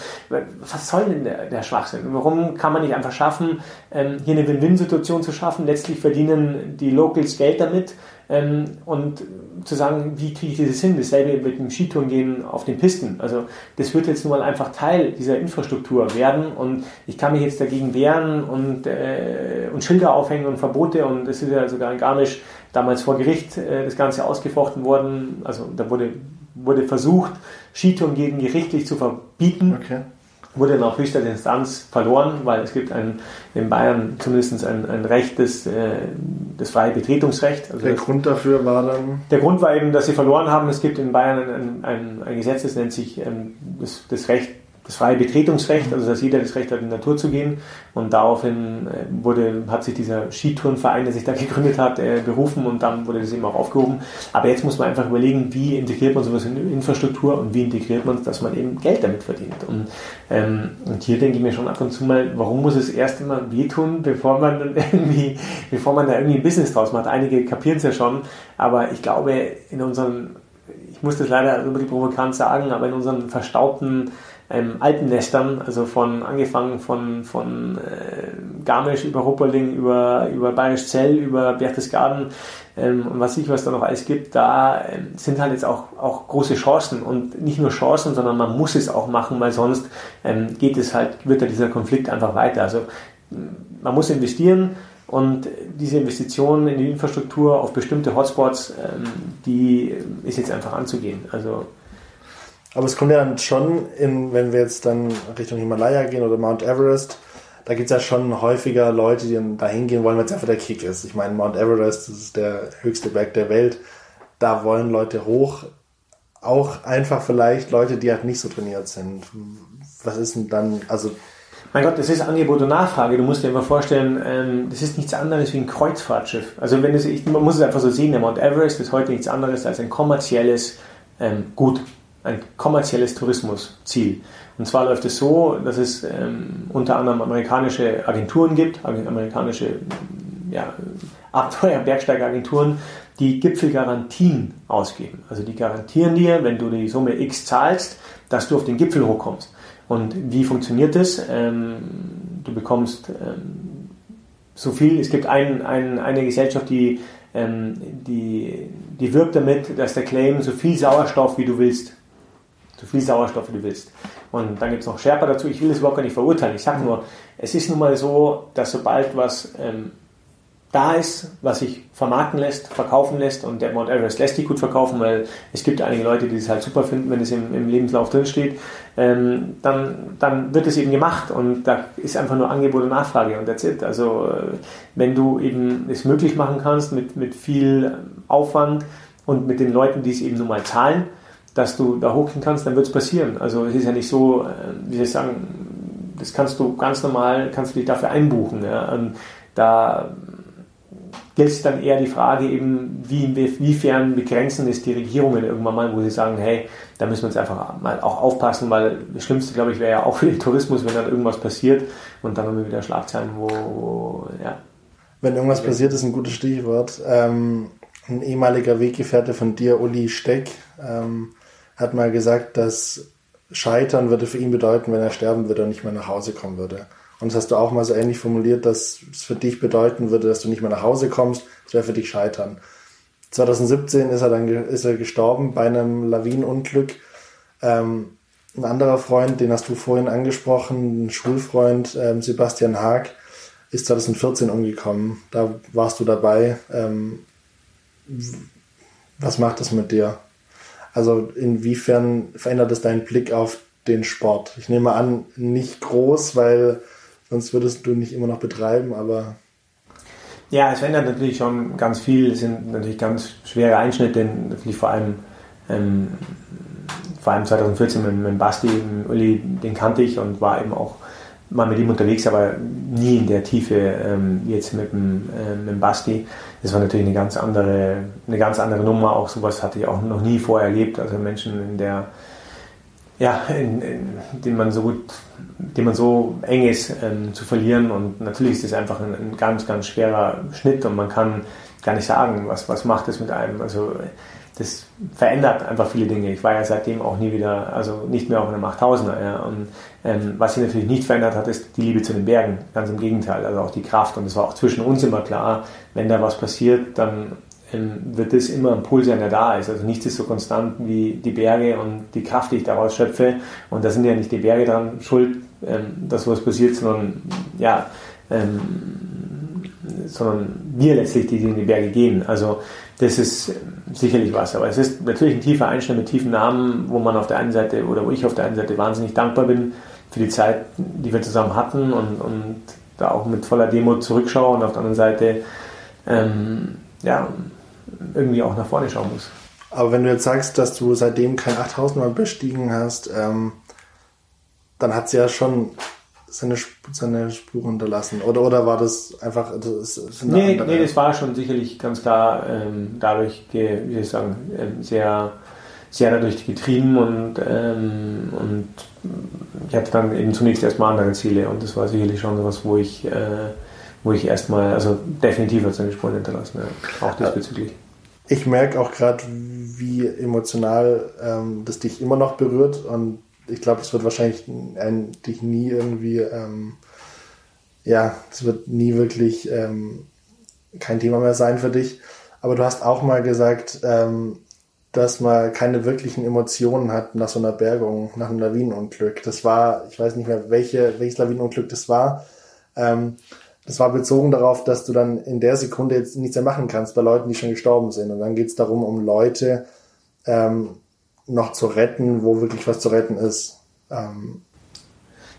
was soll denn der, der Schwachsinn? Warum kann man nicht einfach schaffen, ähm, hier eine Win-Win-Situation zu schaffen? Letztlich verdienen die Locals Geld damit ähm, und zu sagen, wie kriege ich das hin? Dasselbe mit dem Skitouren gehen auf den Pisten. Also das wird jetzt nun mal einfach Teil dieser Infrastruktur werden und ich kann mich jetzt dagegen wehren und, äh, und Schilder aufhängen und Verbote und es ist ja sogar in Garmisch damals vor Gericht äh, das Ganze ausgefochten worden. Also da wurde, wurde versucht, Skitouren gegen gerichtlich zu verbieten. Okay. Wurde dann auf höchster Instanz verloren, weil es gibt ein, in Bayern zumindest ein, ein Recht, des, äh, das freie Betretungsrecht. Also der das, Grund dafür war dann? Der Grund war eben, dass sie verloren haben. Es gibt in Bayern ein, ein, ein Gesetz, das nennt sich ähm, das, das Recht das freie Betretungsrecht, also dass jeder das Recht hat, in die Natur zu gehen. Und daraufhin äh, wurde, hat sich dieser Skitourenverein, der sich da gegründet hat, äh, berufen und dann wurde das eben auch aufgehoben. Aber jetzt muss man einfach überlegen, wie integriert man sowas in die Infrastruktur und wie integriert man es, dass man eben Geld damit verdient. Und, ähm, und hier denke ich mir schon ab und zu mal, warum muss es erst immer wehtun, bevor man dann irgendwie, bevor man da irgendwie ein Business draus macht. Einige kapieren es ja schon, aber ich glaube, in unseren, ich muss das leider bisschen provokant sagen, aber in unseren verstaubten ähm, Alpennestern, also von angefangen von, von äh, Garmisch über Rupperling, über, über Bayerisch Zell, über Berchtesgaden ähm, und was ich was da noch alles gibt, da ähm, sind halt jetzt auch, auch große Chancen und nicht nur Chancen, sondern man muss es auch machen, weil sonst ähm, geht es halt, wird ja dieser Konflikt einfach weiter. Also man muss investieren, und diese Investitionen in die Infrastruktur auf bestimmte Hotspots, ähm, die ist jetzt einfach anzugehen. Also aber es kommt ja dann schon, in, wenn wir jetzt dann Richtung Himalaya gehen oder Mount Everest, da gibt es ja schon häufiger Leute, die da hingehen wollen, weil es einfach der Kick ist. Ich meine, Mount Everest das ist der höchste Berg der Welt. Da wollen Leute hoch. Auch einfach vielleicht Leute, die halt nicht so trainiert sind. Was ist denn dann, also mein Gott, das ist Angebot und Nachfrage. Du musst dir einfach vorstellen, ähm, das ist nichts anderes wie ein Kreuzfahrtschiff. Also wenn es, ich, man muss es einfach so sehen, der Mount Everest ist heute nichts anderes als ein kommerzielles ähm, Gut ein kommerzielles Tourismusziel. Und zwar läuft es so, dass es ähm, unter anderem amerikanische Agenturen gibt, amerikanische ja, Abenteuer-Bergsteigeragenturen, die Gipfelgarantien ausgeben. Also die garantieren dir, wenn du die Summe X zahlst, dass du auf den Gipfel hochkommst. Und wie funktioniert das? Ähm, du bekommst ähm, so viel, es gibt ein, ein, eine Gesellschaft, die, ähm, die, die wirbt damit, dass der Claim so viel Sauerstoff wie du willst so viel Sauerstoff wie du willst. Und dann gibt es noch Sherpa dazu. Ich will das überhaupt gar nicht verurteilen. Ich sage nur, es ist nun mal so, dass sobald was ähm, da ist, was sich vermarkten lässt, verkaufen lässt und der Mount Everest lässt sich gut verkaufen, weil es gibt einige Leute, die es halt super finden, wenn es im, im Lebenslauf drinsteht, ähm, dann, dann wird es eben gemacht und da ist einfach nur Angebot und Nachfrage und that's it. Also äh, wenn du eben es möglich machen kannst mit, mit viel Aufwand und mit den Leuten, die es eben nun mal zahlen, dass du da hochgehen kannst, dann wird es passieren. Also es ist ja nicht so, äh, wie soll ich sagen, das kannst du ganz normal, kannst du dich dafür einbuchen. Ja? Da gilt es dann eher die Frage eben, wie, inwiefern begrenzen es die Regierungen irgendwann mal, wo sie sagen, hey, da müssen wir uns einfach mal auch aufpassen, weil das Schlimmste, glaube ich, wäre ja auch für den Tourismus, wenn dann irgendwas passiert und dann haben wir wieder Schlagzeilen, wo, wo ja. Wenn irgendwas passiert, ist ein gutes Stichwort. Ähm, ein ehemaliger Weggefährte von dir, Uli Steck, ähm, hat mal gesagt, dass Scheitern würde für ihn bedeuten, wenn er sterben würde und nicht mehr nach Hause kommen würde. Und das hast du auch mal so ähnlich formuliert, dass es für dich bedeuten würde, dass du nicht mehr nach Hause kommst. Das wäre für dich Scheitern. 2017 ist er dann ist er gestorben bei einem Lawinenunglück. Ähm, ein anderer Freund, den hast du vorhin angesprochen, ein Schulfreund, ähm, Sebastian Haag, ist 2014 umgekommen. Da warst du dabei. Ähm, was macht das mit dir? Also inwiefern verändert es deinen Blick auf den Sport? Ich nehme an, nicht groß, weil sonst würdest du nicht immer noch betreiben, aber. Ja, es verändert natürlich schon ganz viel. Es sind natürlich ganz schwere Einschnitte, natürlich vor allem, ähm, vor allem 2014 mit, mit Basti, mit Uli, den kannte ich und war eben auch mal mit ihm unterwegs, aber nie in der Tiefe ähm, jetzt mit dem, äh, mit dem Basti. Das war natürlich eine ganz andere, eine ganz andere Nummer. Auch sowas hatte ich auch noch nie vorher erlebt. Also Menschen in der, ja, in, in, den man so gut, den man so eng ist ähm, zu verlieren. Und natürlich ist das einfach ein, ein, ganz, ganz schwerer Schnitt und man kann gar nicht sagen, was, was macht es mit einem. Also das verändert einfach viele Dinge. Ich war ja seitdem auch nie wieder, also nicht mehr auf einem 8000er. Ja. Und ähm, was sich natürlich nicht verändert hat, ist die Liebe zu den Bergen. Ganz im Gegenteil, also auch die Kraft. Und es war auch zwischen uns immer klar, wenn da was passiert, dann ähm, wird das immer ein Puls sein, der da ist. Also nichts ist so konstant wie die Berge und die Kraft, die ich daraus schöpfe. Und da sind ja nicht die Berge dran schuld, ähm, dass sowas passiert, sondern ja, ähm, sondern wir letztlich, die, die in die Berge gehen. Also das ist sicherlich was. Aber es ist natürlich ein tiefer Einschnitt mit tiefen Namen, wo man auf der einen Seite oder wo ich auf der einen Seite wahnsinnig dankbar bin für die Zeit, die wir zusammen hatten und, und da auch mit voller Demo zurückschaue und auf der anderen Seite ähm, ja, irgendwie auch nach vorne schauen muss. Aber wenn du jetzt sagst, dass du seitdem kein 8000 mal bestiegen hast, ähm, dann hat es ja schon seine, seine Spur hinterlassen? Oder, oder war das einfach. Das nee, nee, das war schon sicherlich ganz klar ähm, dadurch, wie soll ich sagen, ähm, sehr, sehr dadurch getrieben und, ähm, und ich hatte dann eben zunächst erstmal andere Ziele und das war sicherlich schon was, wo ich, äh, wo ich erstmal, also definitiv hat seine Spuren hinterlassen, ja, auch diesbezüglich. Ich merke auch gerade, wie emotional ähm, das dich immer noch berührt und ich glaube, es wird wahrscheinlich ein, dich nie irgendwie, ähm, ja, es wird nie wirklich ähm, kein Thema mehr sein für dich. Aber du hast auch mal gesagt, ähm, dass man keine wirklichen Emotionen hat nach so einer Bergung, nach einem Lawinenunglück. Das war, ich weiß nicht mehr, welche, welches Lawinenunglück das war. Ähm, das war bezogen darauf, dass du dann in der Sekunde jetzt nichts mehr machen kannst bei Leuten, die schon gestorben sind. Und dann geht es darum, um Leute, ähm, noch zu retten, wo wirklich was zu retten ist. Ähm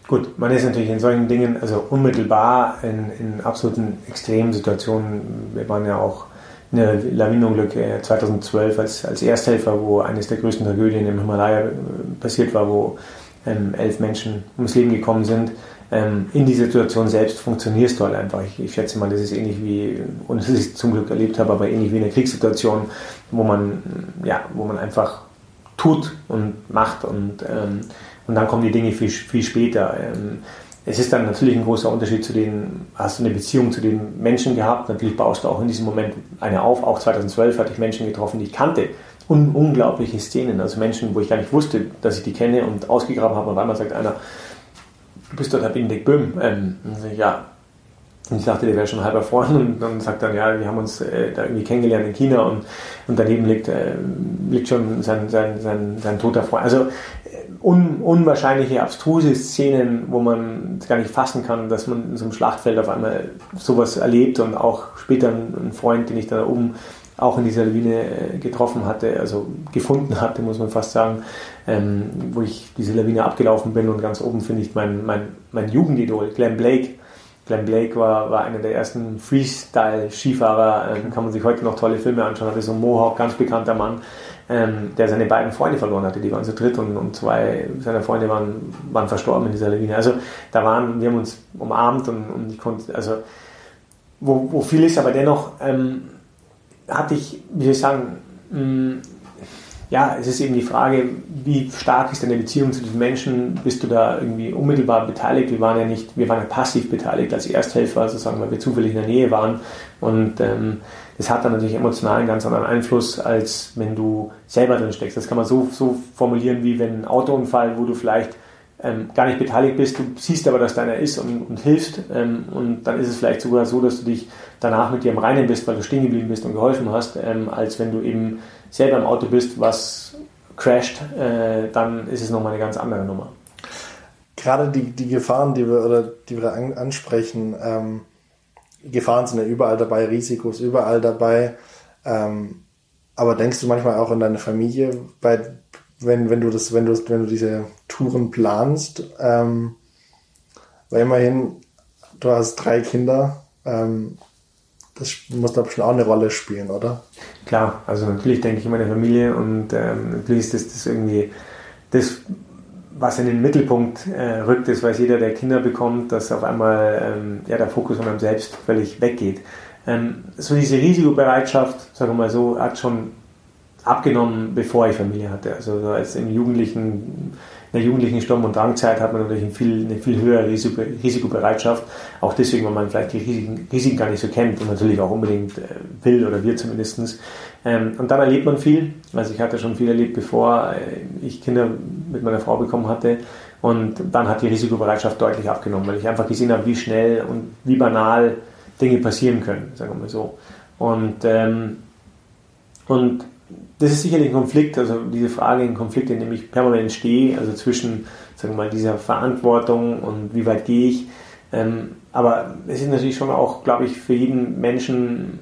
Gut, man ist natürlich in solchen Dingen, also unmittelbar in, in absoluten Extremsituationen, wir waren ja auch in der Lawinenunglück 2012 äh, als, als Ersthelfer, wo eines der größten Tragödien im Himalaya äh, passiert war, wo ähm, elf Menschen ums Leben gekommen sind. Ähm, in dieser Situation selbst funktionierst du halt einfach. Ich, ich, schätze mal, das ist ähnlich wie, und das ist zum Glück erlebt habe, aber ähnlich wie in einer Kriegssituation, wo man, ja, wo man einfach tut und macht und, ähm, und dann kommen die Dinge viel, viel später. Ähm, es ist dann natürlich ein großer Unterschied zu den, hast du eine Beziehung zu den Menschen gehabt, natürlich baust du auch in diesem Moment eine auf. Auch 2012 hatte ich Menschen getroffen, die ich kannte. Un unglaubliche Szenen, also Menschen, wo ich gar nicht wusste, dass ich die kenne und ausgegraben habe. Und auf einmal sagt einer, du bist dort Herr Benedikt Böhm. Ähm, ja, ich dachte, der wäre schon halb erfroren und dann sagt dann, ja, wir haben uns äh, da irgendwie kennengelernt in China. Und, und daneben liegt, äh, liegt schon sein, sein, sein, sein toter Freund. Also äh, un, unwahrscheinliche, abstruse Szenen, wo man gar nicht fassen kann, dass man in so einem Schlachtfeld auf einmal sowas erlebt und auch später ein, Freund, den ich da oben auch in dieser Lawine äh, getroffen hatte, also gefunden hatte, muss man fast sagen, ähm, wo ich diese Lawine abgelaufen bin und ganz oben finde ich mein, mein, mein Jugendidol, Glenn Blake, Glenn Blake war, war einer der ersten Freestyle-Skifahrer, ähm, kann man sich heute noch tolle Filme anschauen, hatte so ein Mohawk, ganz bekannter Mann, ähm, der seine beiden Freunde verloren hatte, die waren zu dritt und, und zwei seiner Freunde waren, waren verstorben in dieser Lawine. Also da waren, wir haben uns umarmt und, und ich konnte, also wo, wo viel ist, aber dennoch ähm, hatte ich, wie soll ich sagen, mh, mm, ja, es ist eben die Frage, wie stark ist deine Beziehung zu diesen Menschen? Bist du da irgendwie unmittelbar beteiligt? Wir waren ja nicht, wir waren ja passiv beteiligt als Ersthelfer, sozusagen, weil wir zufällig in der Nähe waren. Und ähm, das hat dann natürlich emotional einen ganz anderen Einfluss, als wenn du selber drin steckst. Das kann man so, so formulieren, wie wenn ein Autounfall, wo du vielleicht ähm, gar nicht beteiligt bist, du siehst aber, dass deiner ist und, und hilfst. Ähm, und dann ist es vielleicht sogar so, dass du dich danach mit dir im Reinen bist, weil du stehen geblieben bist und geholfen hast, ähm, als wenn du eben selber im Auto bist, was crasht, äh, dann ist es nochmal eine ganz andere Nummer. Gerade die, die Gefahren, die wir, oder die wir an, ansprechen, ähm, Gefahren sind ja überall dabei, Risikos überall dabei. Ähm, aber denkst du manchmal auch an deine Familie, bei, wenn, wenn du das, wenn du, wenn du diese Touren planst? Ähm, weil immerhin, du hast drei Kinder, ähm, Das muss da bestimmt auch eine Rolle spielen, oder? Klar, also natürlich denke ich an meine Familie und ähm, natürlich ist das, das irgendwie das, was in den Mittelpunkt äh, rückt, das weiß jeder, der Kinder bekommt, dass auf einmal ähm, ja, der Fokus von einem selbst völlig weggeht. Ähm, so diese Risikobereitschaft, sagen wir mal so, hat schon abgenommen, bevor ich Familie hatte. Also als im Jugendlichen in der jugendlichen Sturm- und Drangzeit hat man natürlich eine viel, eine viel höhere Risiko, Risikobereitschaft. Auch deswegen, weil man vielleicht die Risiken, Risiken, gar nicht so kennt und natürlich auch unbedingt äh, will oder wir zumindest. Ähm, und dann erlebt man viel. Also ich hatte schon viel erlebt, bevor äh, ich Kinder mit meiner Frau bekommen hatte. Und dann hat die Risikobereitschaft deutlich abgenommen, weil ich einfach gesehen habe, wie schnell und wie banal Dinge passieren können, sagen wir mal so. Und, ähm, und das ist sicherlich ein Konflikt, also diese Frage, ein Konflikt, in dem ich permanent stehe, also zwischen, sagen wir mal, dieser Verantwortung und wie weit gehe ich. Ähm, aber es ist natürlich schon auch, glaube ich, für jeden Menschen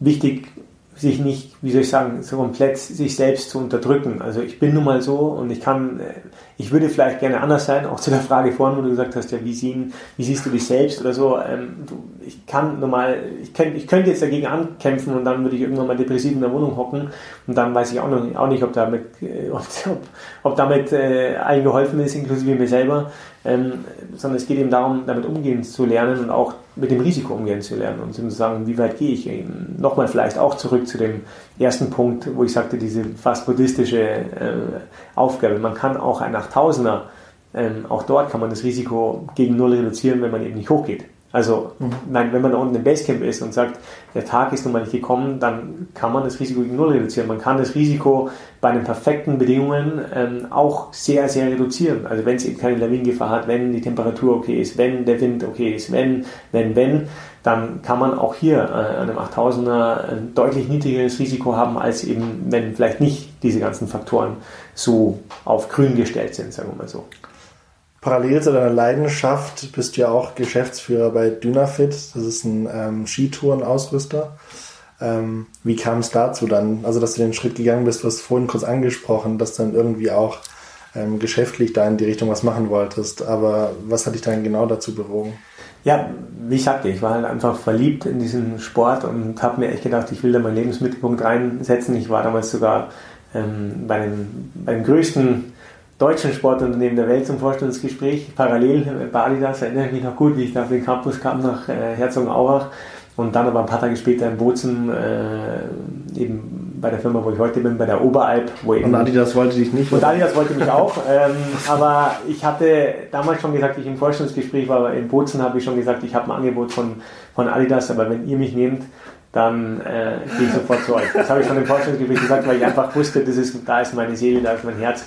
wichtig, sich nicht, wie soll ich sagen, so komplett sich selbst zu unterdrücken. Also ich bin nun mal so und ich kann, äh, ich würde vielleicht gerne anders sein, auch zu der Frage vorhin, wo du gesagt hast, ja, wie, sehen, wie siehst du dich selbst oder so. Ähm, ich kann normal, ich, könnt, ich könnte jetzt dagegen ankämpfen und dann würde ich irgendwann mal depressiv in der Wohnung hocken und dann weiß ich auch, noch, auch nicht, ob damit, äh, ob, ob, ob damit äh, allen geholfen ist, inklusive mir selber ähm, sondern es geht eben darum, damit umgehen zu lernen und auch mit dem Risiko umgehen zu lernen und zu sagen, wie weit gehe ich eben. Nochmal vielleicht auch zurück zu dem ersten Punkt, wo ich sagte, diese fast buddhistische äh, Aufgabe. Man kann auch ein 8000er, ähm, auch dort kann man das Risiko gegen Null reduzieren, wenn man eben nicht hochgeht. Also, mhm. nein, wenn man da unten im Basecamp ist und sagt, der Tag ist nun mal nicht gekommen, dann kann man das Risiko gegen Null reduzieren. Man kann das Risiko bei den perfekten Bedingungen ähm, auch sehr, sehr reduzieren. Also, wenn es eben keine Lawinengefahr hat, wenn die Temperatur okay ist, wenn der Wind okay ist, wenn, wenn, wenn, dann kann man auch hier äh, an einem 8000er ein deutlich niedrigeres Risiko haben, als eben, wenn vielleicht nicht diese ganzen Faktoren so auf grün gestellt sind, sagen wir mal so. Parallel zu deiner Leidenschaft bist du ja auch Geschäftsführer bei Dynafit. Das ist ein ähm, Skitourenausrüster. Ähm, wie kam es dazu dann? Also, dass du den Schritt gegangen bist, du hast vorhin kurz angesprochen, dass du dann irgendwie auch ähm, geschäftlich da in die Richtung was machen wolltest. Aber was hat dich dann genau dazu bewogen? Ja, wie ich sagte, ich war halt einfach verliebt in diesen Sport und habe mir echt gedacht, ich will da meinen Lebensmittelpunkt reinsetzen. Ich war damals sogar ähm, bei, den, bei den größten deutschen Sportunternehmen der Welt zum Vorstellungsgespräch. Parallel bei Adidas erinnere ich mich noch gut, wie ich da auf den Campus kam nach äh, Herzogenaurach und dann aber ein paar Tage später in Bozen äh, eben bei der Firma, wo ich heute bin, bei der Oberalp. Wo eben, und Adidas wollte dich nicht? Und Adidas wollte mich auch. Ähm, aber ich hatte damals schon gesagt, ich im Vorstellungsgespräch war in Bozen, habe ich schon gesagt, ich habe ein Angebot von, von Adidas, aber wenn ihr mich nehmt, dann äh, gehe ich sofort zu euch. Das habe ich schon im Vorstellungsgespräch gesagt, weil ich einfach wusste, das ist, da ist meine Seele, da ist mein Herz.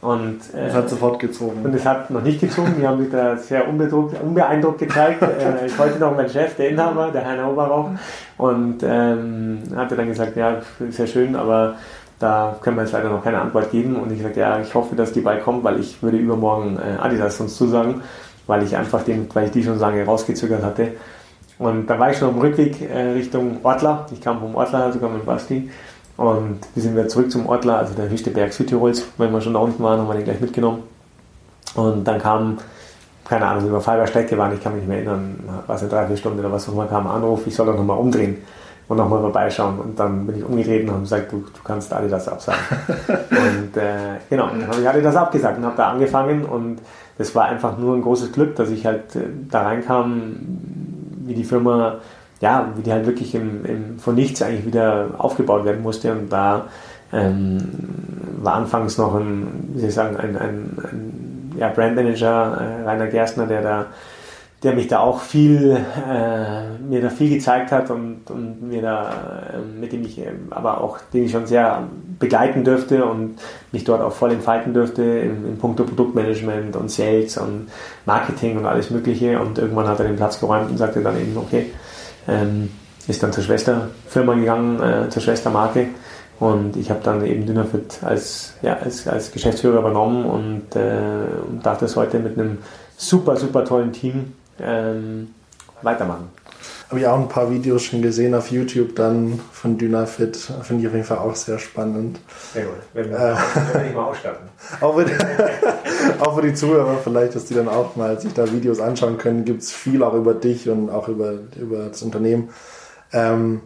Und, äh, es hat sofort gezogen. Und es hat noch nicht gezogen. Die haben sich da sehr unbeeindruckt gezeigt. äh, ist heute noch mein Chef, der Inhaber, der Heiner Oberrauch. Und ähm, hatte dann gesagt, ja, sehr schön, aber da können wir jetzt leider noch keine Antwort geben. Und ich sagte, ja, ich hoffe, dass die bald kommt, weil ich würde übermorgen äh, Adidas uns zusagen, weil ich einfach den, weil ich die schon lange rausgezögert hatte. Und da war ich schon am Rückweg äh, Richtung Ortler. Ich kam vom Ortler sogar mit Basti. Und wir sind wieder zurück zum Ortler, also der höchste Berg Südtirols. Wenn wir schon da unten waren, haben wir den gleich mitgenommen. Und dann kam, keine Ahnung, wie wir auf halber Strecke waren, ich kann mich nicht mehr erinnern, war es eine Dreiviertelstunde oder was auch immer, kam ein Anruf, ich soll doch nochmal umdrehen und nochmal vorbeischauen. Und dann bin ich umgedreht und habe gesagt, du, du kannst Adidas absagen. und äh, genau, dann habe ich Adidas abgesagt und habe da angefangen und das war einfach nur ein großes Glück, dass ich halt äh, da reinkam, wie die Firma ja, wie die halt wirklich im, im, von nichts eigentlich wieder aufgebaut werden musste. Und da ähm, war anfangs noch ein, wie soll ich sagen, ein, ein, ein ja, Brandmanager, äh, Rainer Gerstner, der da der mich da auch viel, äh, mir da viel gezeigt hat und, und mir da, äh, mit dem ich äh, aber auch, den ich schon sehr begleiten dürfte und mich dort auch voll entfalten dürfte in, in puncto Produktmanagement und Sales und Marketing und alles Mögliche und irgendwann hat er den Platz geräumt und sagte dann eben, okay, ähm, ist dann zur Schwesterfirma gegangen, äh, zur Schwestermarke. Und ich habe dann eben Dynafit als, ja, als, als Geschäftsführer übernommen und, äh, und darf das heute mit einem super, super tollen Team ähm, weitermachen. Habe ich auch ein paar Videos schon gesehen auf YouTube dann von Dynafit. Finde ich auf jeden Fall auch sehr spannend. Sehr gut. Wenn wir, äh, mal ausstatten. auch, für, auch für die Zuhörer vielleicht, dass die dann auch mal sich da Videos anschauen können. Gibt es viel auch über dich und auch über, über das Unternehmen. Ähm,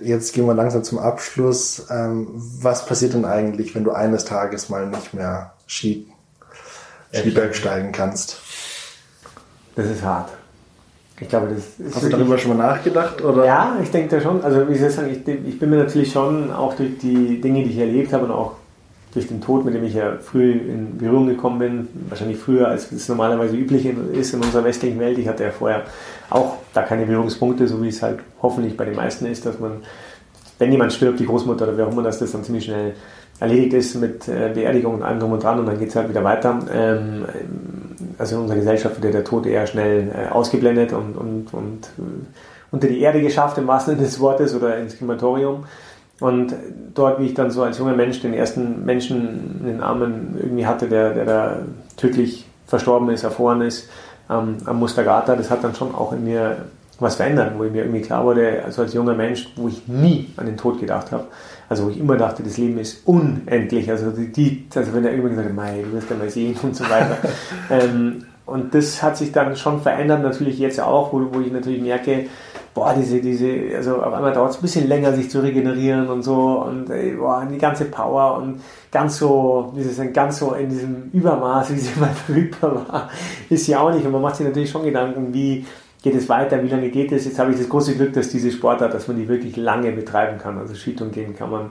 jetzt gehen wir langsam zum Abschluss. Ähm, was passiert denn eigentlich, wenn du eines Tages mal nicht mehr Ski, Skiberg steigen kannst? Das ist hart. Ich glaube, das ist Hast du darüber schon mal nachgedacht? Oder? Ja, ich denke da schon. Also wie soll ich sagen, ich, ich bin mir natürlich schon auch durch die Dinge, die ich erlebt habe und auch durch den Tod, mit dem ich ja früh in Berührung gekommen bin, wahrscheinlich früher, als es normalerweise üblich ist in unserer westlichen Welt. Ich hatte ja vorher auch da keine Berührungspunkte, so wie es halt hoffentlich bei den meisten ist, dass man, wenn jemand stirbt, die Großmutter oder wer auch immer, dass das dann ziemlich schnell erledigt ist mit äh, Beerdigung und allem drum und dran und dann geht es halt wieder weiter. Ähm, also in unserer Gesellschaft wird der Tod eher schnell äh, ausgeblendet und, und, und äh, unter die Erde geschafft im wahrsten Sinne des Wortes oder ins Krematorium. Und dort, wie ich dann so als junger Mensch den ersten Menschen in den Armen irgendwie hatte, der, der da tödlich verstorben ist, erfroren ist, ähm, am Mustagata, das hat dann schon auch in mir was verändert, wo mir irgendwie klar wurde, also als junger Mensch, wo ich nie an den Tod gedacht habe, also wo ich immer dachte, das Leben ist unendlich, also die, also wenn er immer gesagt hat, mei, du wirst ja mal sehen und so weiter. ähm, und das hat sich dann schon verändert, natürlich jetzt auch, wo, wo ich natürlich merke, boah, diese, diese, also auf einmal dauert es ein bisschen länger, sich zu regenerieren und so und ey, boah, die ganze Power und ganz so, wie sie sagen, ganz so in diesem Übermaß, wie sie mal verfügbar war, ist sie auch nicht. Und man macht sich natürlich schon Gedanken, wie geht es weiter, wie lange geht es. Jetzt habe ich das große Glück, dass diese Sportart, dass man die wirklich lange betreiben kann. Also Skitouren gehen kann man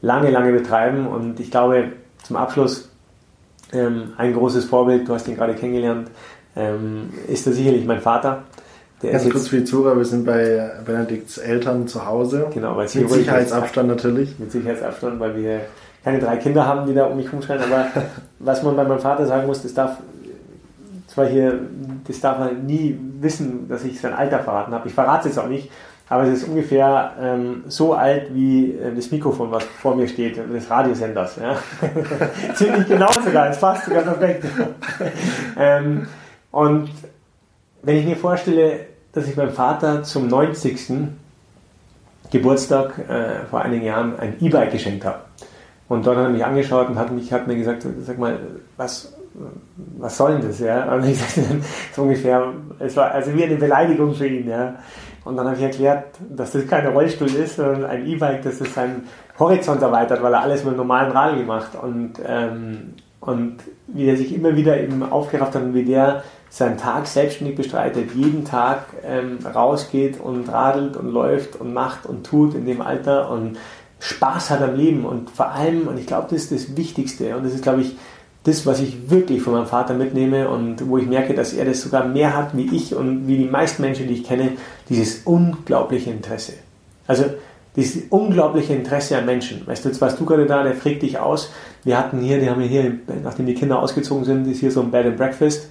lange, lange betreiben und ich glaube, zum Abschluss ähm, ein großes Vorbild, du hast ihn gerade kennengelernt, ähm, ist da sicherlich mein Vater. Der Ganz kurz für die Zuhörer, wir sind bei Benedikts Eltern zu Hause. Genau, weil mit Sicherheitsabstand natürlich. Mit Sicherheitsabstand, weil wir keine drei Kinder haben, die da um mich rumschreien. Aber was man bei meinem Vater sagen muss, das darf zwar hier, das darf man nie wissen, dass ich sein Alter verraten habe. Ich verrate es jetzt auch nicht, aber es ist ungefähr ähm, so alt wie äh, das Mikrofon, was vor mir steht, des Radiosenders. Ja? Ziemlich genau sogar, es passt sogar perfekt. ähm, und wenn ich mir vorstelle, dass ich meinem Vater zum 90. Geburtstag äh, vor einigen Jahren ein E-Bike geschenkt habe. Und dort hat er mich angeschaut und hat, mich, hat mir gesagt, sag mal, was, was soll denn das? Ja? Und ich sagte so ungefähr, es war also wie eine Beleidigung für ihn. Ja? Und dann habe ich erklärt, dass das kein Rollstuhl ist, sondern ein E-Bike, das ist sein Horizont erweitert, weil er alles mit einem normalen Rad gemacht. Und, ähm, und wie er sich immer wieder eben aufgerafft hat und wie der seinen Tag selbstständig bestreitet, jeden Tag ähm, rausgeht und radelt und läuft und macht und tut in dem Alter und Spaß hat am Leben und vor allem, und ich glaube, das ist das Wichtigste und das ist, glaube ich, das, was ich wirklich von meinem Vater mitnehme und wo ich merke, dass er das sogar mehr hat wie ich und wie die meisten Menschen, die ich kenne, dieses unglaubliche Interesse. Also dieses unglaubliche Interesse an Menschen. Weißt du, jetzt warst du gerade da, der fragt dich aus. Wir hatten hier, die haben hier, nachdem die Kinder ausgezogen sind, ist hier so ein Bed and Breakfast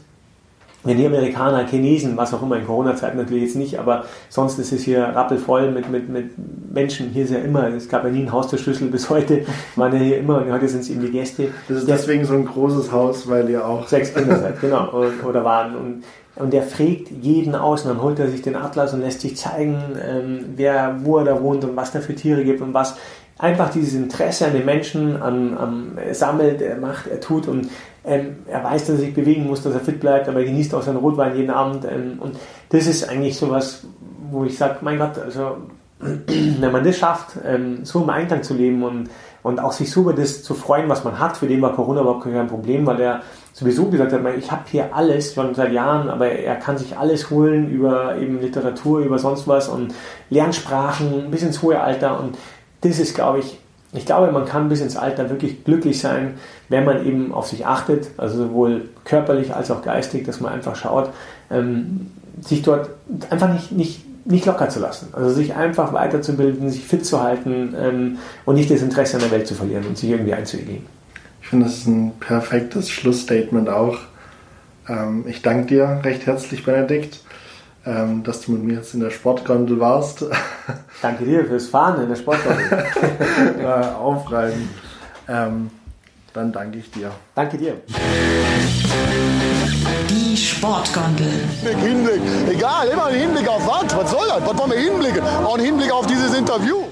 wenn die Amerikaner, Chinesen, was auch immer, in Corona-Zeiten natürlich jetzt nicht, aber sonst ist es hier rappelvoll mit, mit, mit Menschen. Hier ist ja immer, es gab ja nie einen Haus der Schlüssel bis heute, waren ja hier immer, und heute sind es eben die Gäste. Das ist deswegen so ein großes Haus, weil ihr auch... Sechs Kinder seid, genau, und, oder waren. Und, und der fragt jeden aus und dann holt er sich den Atlas und lässt sich zeigen, ähm, wer, wo er da wohnt und was da für Tiere gibt und was einfach dieses Interesse an den Menschen, an, an er sammelt, er macht, er tut und ähm, er weiß, dass er sich bewegen muss, dass er fit bleibt, aber er genießt auch seinen Rotwein jeden Abend. Ähm, und das ist eigentlich so was, wo ich sage, mein Gott, also wenn man das schafft, ähm, so im Einklang zu leben und, und auch sich so über das zu freuen, was man hat, für den war Corona überhaupt kein Problem, weil er sowieso gesagt hat, ich habe hier alles schon seit Jahren, aber er kann sich alles holen über eben Literatur, über sonst was und Lernsprachen bis ins hohe Alter und das ist, glaube ich, ich glaube, man kann bis ins Alter wirklich glücklich sein, wenn man eben auf sich achtet, also sowohl körperlich als auch geistig, dass man einfach schaut, ähm, sich dort einfach nicht, nicht, nicht locker zu lassen. Also sich einfach weiterzubilden, sich fit zu halten ähm, und nicht das Interesse an der Welt zu verlieren und sich irgendwie einzuigeln. Ich finde, das ist ein perfektes Schlussstatement auch. Ähm, ich danke dir recht herzlich, Benedikt ähm, dass du mit mir jetzt in der Sportgondel warst. Danke dir fürs Fahren in der Sportgondel. äh, aufreiben. Ähm, dann danke ich dir. Danke dir. Die Sportgondel. Hinblick, egal, immer ein Hinblick auf was? Was soll das? Was wollen wir hinblicken? Auch ein Hinblick auf dieses Interview.